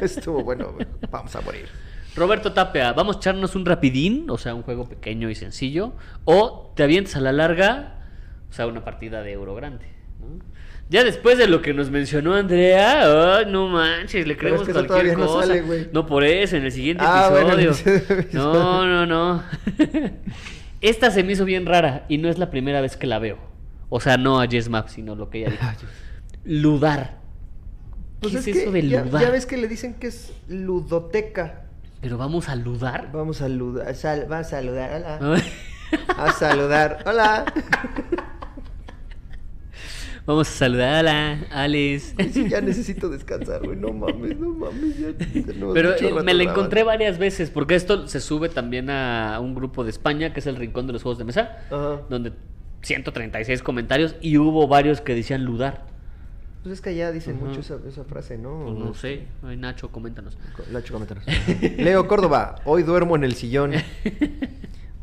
Estuvo bueno, vamos a morir. Roberto Tapia, vamos a echarnos un rapidín, o sea, un juego pequeño y sencillo, o te avientas a la larga, o sea, una partida de euro grande. ¿no? Ya después de lo que nos mencionó Andrea, no manches, le creemos es que eso cualquier no cosa. sale, no por eso, en el siguiente Ah, bueno, en el episodio. siguiente episodio. no, no, no. Esta se me hizo bien rara y no es la primera vez que la veo. O sea, no a Jess Map, sino lo que ella dijo. Ludar. ¿Qué Pues es, es, eso de ya, ludar? ya ves que le dicen que es ludoteca. Pero vamos a ludar. Vamos a ludar, sal, va a saludar, hola. A saludar, hola. Vamos a saludar a la Alice. Sí, ya necesito descansar, güey. No mames, no mames. Ya Pero eh, me la encontré varias veces, porque esto se sube también a un grupo de España, que es el Rincón de los Juegos de Mesa, Ajá. donde 136 comentarios y hubo varios que decían ludar. Pues es que allá dicen Ujú. mucho esa, esa frase, ¿no? Pues no sé, Ay, Nacho, coméntanos. Lacho, coméntanos. Leo Córdoba, hoy duermo en el sillón.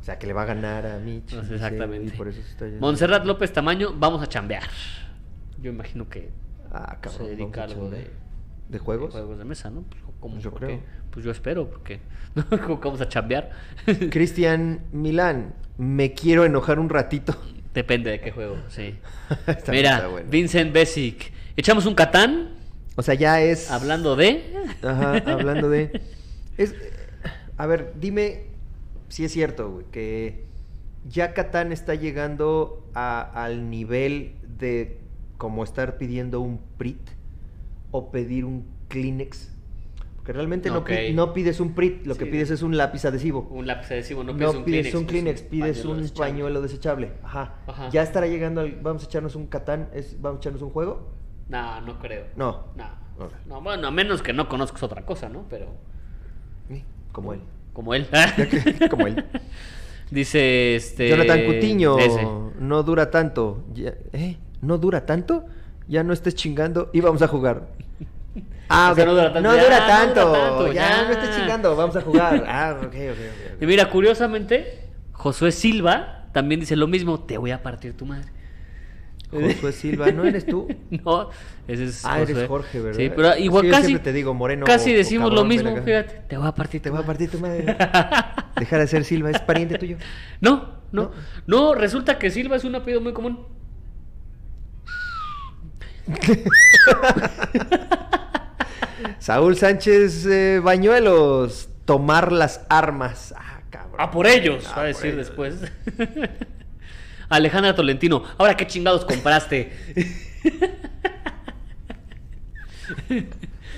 O sea, que le va a ganar a Mitch. Pues exactamente. y por eso. Montserrat López Tamaño, vamos a chambear. Yo imagino que Ah, cabrón. se dedica a algo de. ¿De juegos? juegos de mesa, ¿no? Pues. Yo ¿Por creo. qué? Pues yo espero, porque ¿cómo vamos a chambear? Cristian Milán, me quiero enojar un ratito. Depende de qué juego, sí. Mira, bueno. Vincent Besic. ¿Echamos un Catán? O sea, ya es. Hablando de... Ajá, hablando de. Es, a ver, dime si es cierto, güey, que ya Catán está llegando a- al nivel de como estar pidiendo un PRIT o pedir un Kleenex. Porque realmente no no, pides un PRIT, lo que pides es un lápiz adhesivo. Un lápiz adhesivo, no No, pides un pides Kleenex. un Kleenex, pides un desechable. pañuelo desechable. Ajá. Ajá. Ya estará llegando al. Vamos a echarnos un Catán. es- ¿Vamos a echarnos un juego? No, no creo. No. No. No, bueno, a menos que no conozcas otra cosa, ¿no? Pero Como él. como él. Como él. Dice este Jonathan Cutiño, ese. no dura tanto. ¿Eh? ¿No dura tanto? Ya no estés chingando y vamos a jugar. Ah, O sea, no dura tanto. No Ya, dura no tanto. dura tanto, Ya, ya. no estés chingando, vamos a jugar. Ah, ok, ok, ok. Y mira, curiosamente, Josué Silva también dice lo mismo, te voy a partir tu madre. Josué Silva, ¿no eres tú? No, ese es Ah, eres. Jorge, ¿verdad? Sí, pero igual casi siempre te digo moreno Casi o- o decimos cabrón, lo mismo, fíjate, te voy a partir Te voy a partir tu madre. Dejar de ser Silva, es pariente tuyo. No, no, No. no, resulta que Silva es un apellido muy común. Saúl Sánchez eh, Bañuelos, tomar las armas. Ah, cabrón. Ah, por ellos, Ah, va a decir ellos. después. Alejandra Tolentino, ahora qué chingados compraste.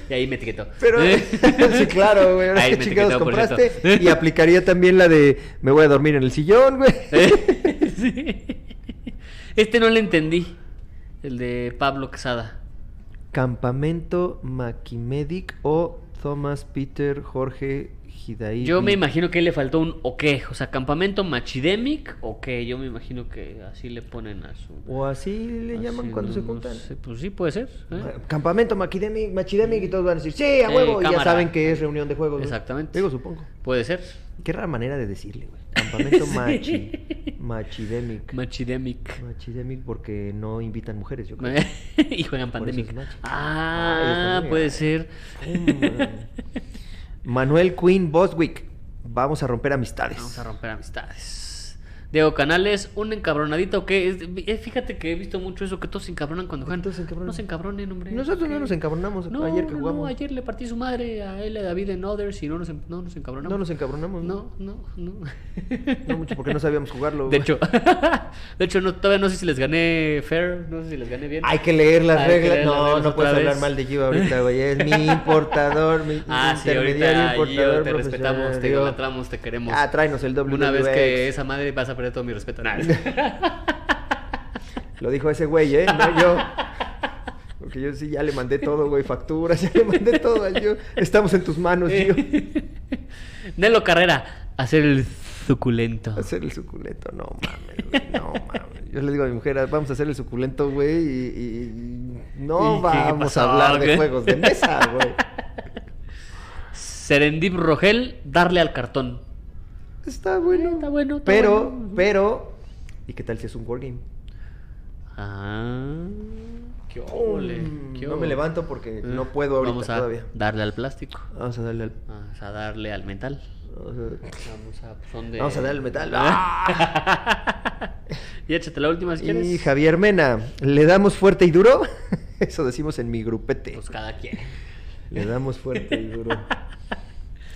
y ahí me etiquetó. Pero, sí, claro, güey. Ahora Ahí qué me chingados compraste. Y aplicaría también la de me voy a dormir en el sillón, güey. Sí. Este no le entendí. El de Pablo Quesada. Campamento Maquimedic o Thomas Peter Jorge Hidaí. Yo me imagino que le faltó un o qué. O sea, campamento Machidemic o qué. Yo me imagino que así le ponen a su. O así le llaman así, cuando no- se no juntan. sé, pues sí, puede ser. ¿eh? Campamento Maquidemic, Machidemic y todos van a decir, sí, a huevo. y ya saben que es reunión de juegos. ¿no? Exactamente. Digo, supongo. Puede ser. Qué rara manera de decirle, güey. Campamento Sí. Machi. Machidemic. Machidemic. Machidemic porque no invitan mujeres, yo creo. y juegan es Pandemic. Ah, Ay, puede ser. Manuel Quinn Boswick. Vamos a romper amistades. Vamos a romper amistades. Diego Canales, un encabronadito que es, eh, fíjate que he visto mucho eso que todos se encabronan cuando juegan. Todos se encabronan. No se encabronen, hombre. Nosotros no nos encabronamos No, ayer que no, jugamos. No, ayer le partí su madre a él, a David en Others y no nos, en- no nos encabronamos. No nos encabronamos. No, no, no. No mucho porque no sabíamos jugarlo. De hecho, de hecho no, todavía no sé si les gané fair, no sé si les gané bien. Hay que leer las Hay reglas. leer las no, reglas no puedes hablar mal de Gio ahorita, güey. Es mi importador, mi Ah, sí, intermediario ahorita importador yo te respetamos, te idolatramos, te queremos. Ah, tráenos el WWX. Una vez que esa madre vas a perder todo mi respeto. Lo dijo ese güey, ¿eh? No yo. Porque yo sí ya le mandé todo, güey. Facturas, ya le mandé todo Gio. Estamos en tus manos, Gio. Nelo Carrera, hacer el suculento. Hacer el suculento, no mames, güey, no mames. Yo le digo a mi mujer, vamos a hacer el suculento, güey, y, no ¿Y qué vamos pasó, a hablar de juegos de mesa, güey. Serendip Rogel, darle al cartón. Está bueno. Está bueno, está pero, bueno. pero, ¿y qué tal si es un wargame? Ah, qué qué no me levanto porque Eh, no puedo ahorita Vamos a todavía. darle al plástico. Vamos a darle al... Vamos a darle al metal. Vamos a, Vamos a, son de- vamos a darle al metal. y échate la última si quieres. Y Javier Mena, ¿le damos fuerte y duro? Eso decimos en mi grupete. Pues cada quien. Le damos fuerte y duro.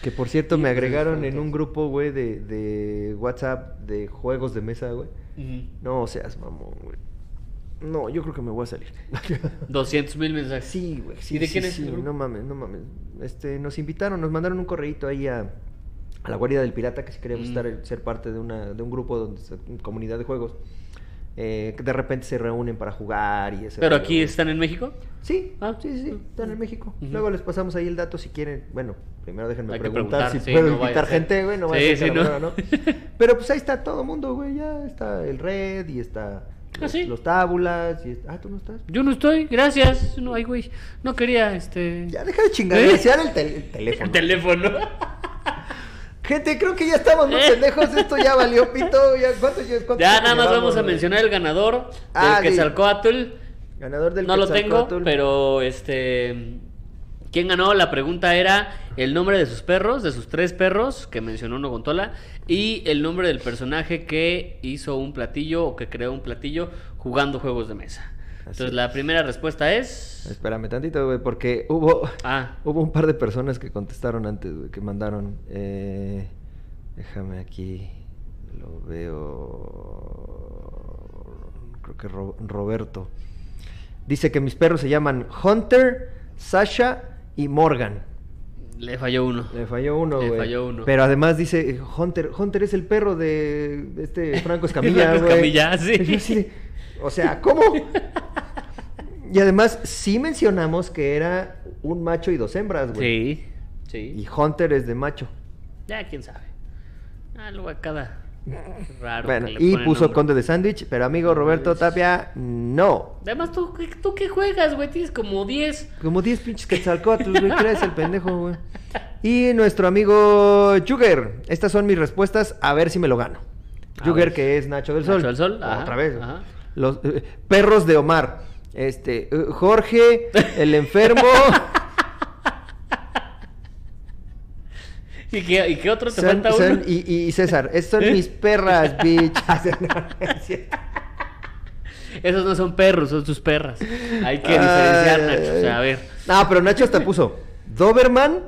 Que por cierto me agregaron en un grupo, güey, de, de WhatsApp de juegos de mesa, güey. Ujú. No seas mamón, güey. No, yo creo que me voy a salir. 200 mil mensajes. sí, güey. Sí, ¿Y de sí, quién es sí, el grupo? No mames, no mames. Este, nos invitaron, nos mandaron un correíto ahí a, a la Guardia del Pirata que si queríamos Mm. estar, ser parte de, una, de un grupo donde comunidad de juegos. Eh, de repente se reúnen para jugar y ese ¿Pero aquí están en México? Sí, Ah. sí, sí, sí, están en México. Luego les pasamos ahí el dato si quieren. Bueno, primero déjenme Hay preguntar, si sí, puedo no invitar gente, güey. No Sí, sí, no. ¿no? Pero pues ahí está todo el mundo, güey. Ya está el Red y está ¿Ah, los, sí? los tábulas. Y está- Ah, ¿tú no estás? Yo no estoy, gracias. No, ay, güey. No quería, este. Ya deja de chingar, ¿Eh? el, tel- el teléfono. El teléfono. Gente, creo que ya estamos muy ¿Eh? pendejos. Esto ya valió pito. Ya, ¿Cuánto, cuánto Ya nada más vamos a güey? mencionar el ganador Ah, del. Quetzalcoatl. Ganador del No lo tengo, pero este. ¿Quién ganó? La pregunta era el nombre de sus perros, de sus tres perros que mencionó Nogontola, y el nombre del personaje que hizo un platillo o que creó un platillo jugando juegos de mesa. Entonces, es. la primera respuesta es. Espérame tantito, güey, porque hubo. Ah, Hubo un par de personas que contestaron antes, güey, que mandaron. Eh, déjame aquí. Lo veo. Creo que Ro- Roberto. Dice que mis perros se llaman Hunter, Sasha y Morgan. Le falló uno. Le falló uno, Le güey. falló uno. Pero además dice eh, Hunter. Hunter es el perro de este Franco Escamilla, Franco. Escamilla, sí. Así o sea, ¿cómo? Y además, sí mencionamos que era un macho y dos hembras, güey. Sí, sí. Y Hunter es de macho. Ya, quién sabe. Algo a cada raro. Bueno, que le y puso nombre. conde de sándwich, pero amigo Roberto Tapia, no. Además, ¿tú, ¿tú qué juegas, güey? Tienes como 10. Como 10 pinches quetzalcoatls, güey. ¿Qué eres el pendejo, güey? Y nuestro amigo Jugger. Estas son mis respuestas, a ver si me lo gano. Jugger, que es Nacho del Sol. Nacho del Sol, ajá, Otra vez. ajá. Los eh, perros de Omar. Este, eh, Jorge, el enfermo. ¿Y qué, y qué otro te son- falta son- uno? y, y César, estas son mis perras, bitch. Esos no son perros, son tus perras. Hay que diferenciar, Ay, Nacho. O sea, a ver. No, pero Nacho hasta puso Doberman,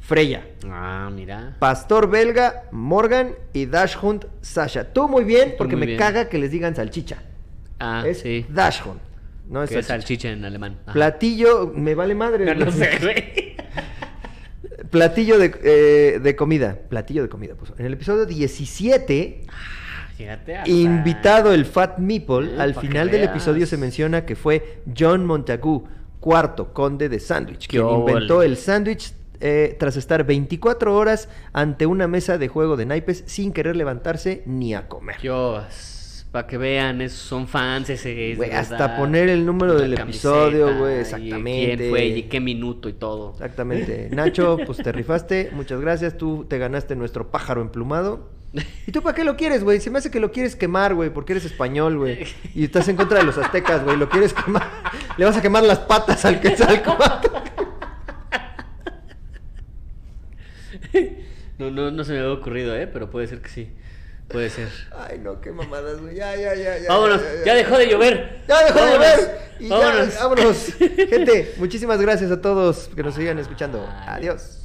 Freya. Ah, mira. Pastor belga, Morgan y Dashhunt, Sasha. Tú muy bien, Tú porque muy me bien. caga que les digan salchicha. Ah, es sí. Dashhunt. No es salchicha. salchicha en alemán. Ajá. Platillo, me vale madre. No, no sé, güey. Platillo de, eh, de comida. Platillo de comida, pues. En el episodio 17, Fíjate. hasta- invitado el Fat Meeple, al final del veas. episodio se menciona que fue John Montagu, cuarto conde de sándwich, ¡Qué quien inventó el sándwich eh, tras estar 24 horas ante una mesa de juego de naipes sin querer levantarse ni a comer. Para que vean, esos son fans ese. Güey, hasta poner el número del episodio, güey, exactamente. ¿Quién fue y qué minuto y todo. Exactamente. Nacho, pues te rifaste. Muchas gracias. Tú te ganaste nuestro pájaro emplumado. ¿Y tú para qué lo quieres, güey? Se me hace que lo quieres quemar, güey, porque eres español, güey. Y estás en contra de los aztecas, güey. Lo quieres quemar. Le vas a quemar las patas al Quetzalcóatl. No, no, no se me había ocurrido, ¿eh? Pero puede ser que sí. Puede ser. Ay, no, qué mamadas, güey. Ya, ya, ya, ya. Vámonos, ya dejó de llover. Ya dejó de llover. Y vámonos. ya, vámonos. Gente, muchísimas gracias a todos que nos sigan escuchando. Adiós.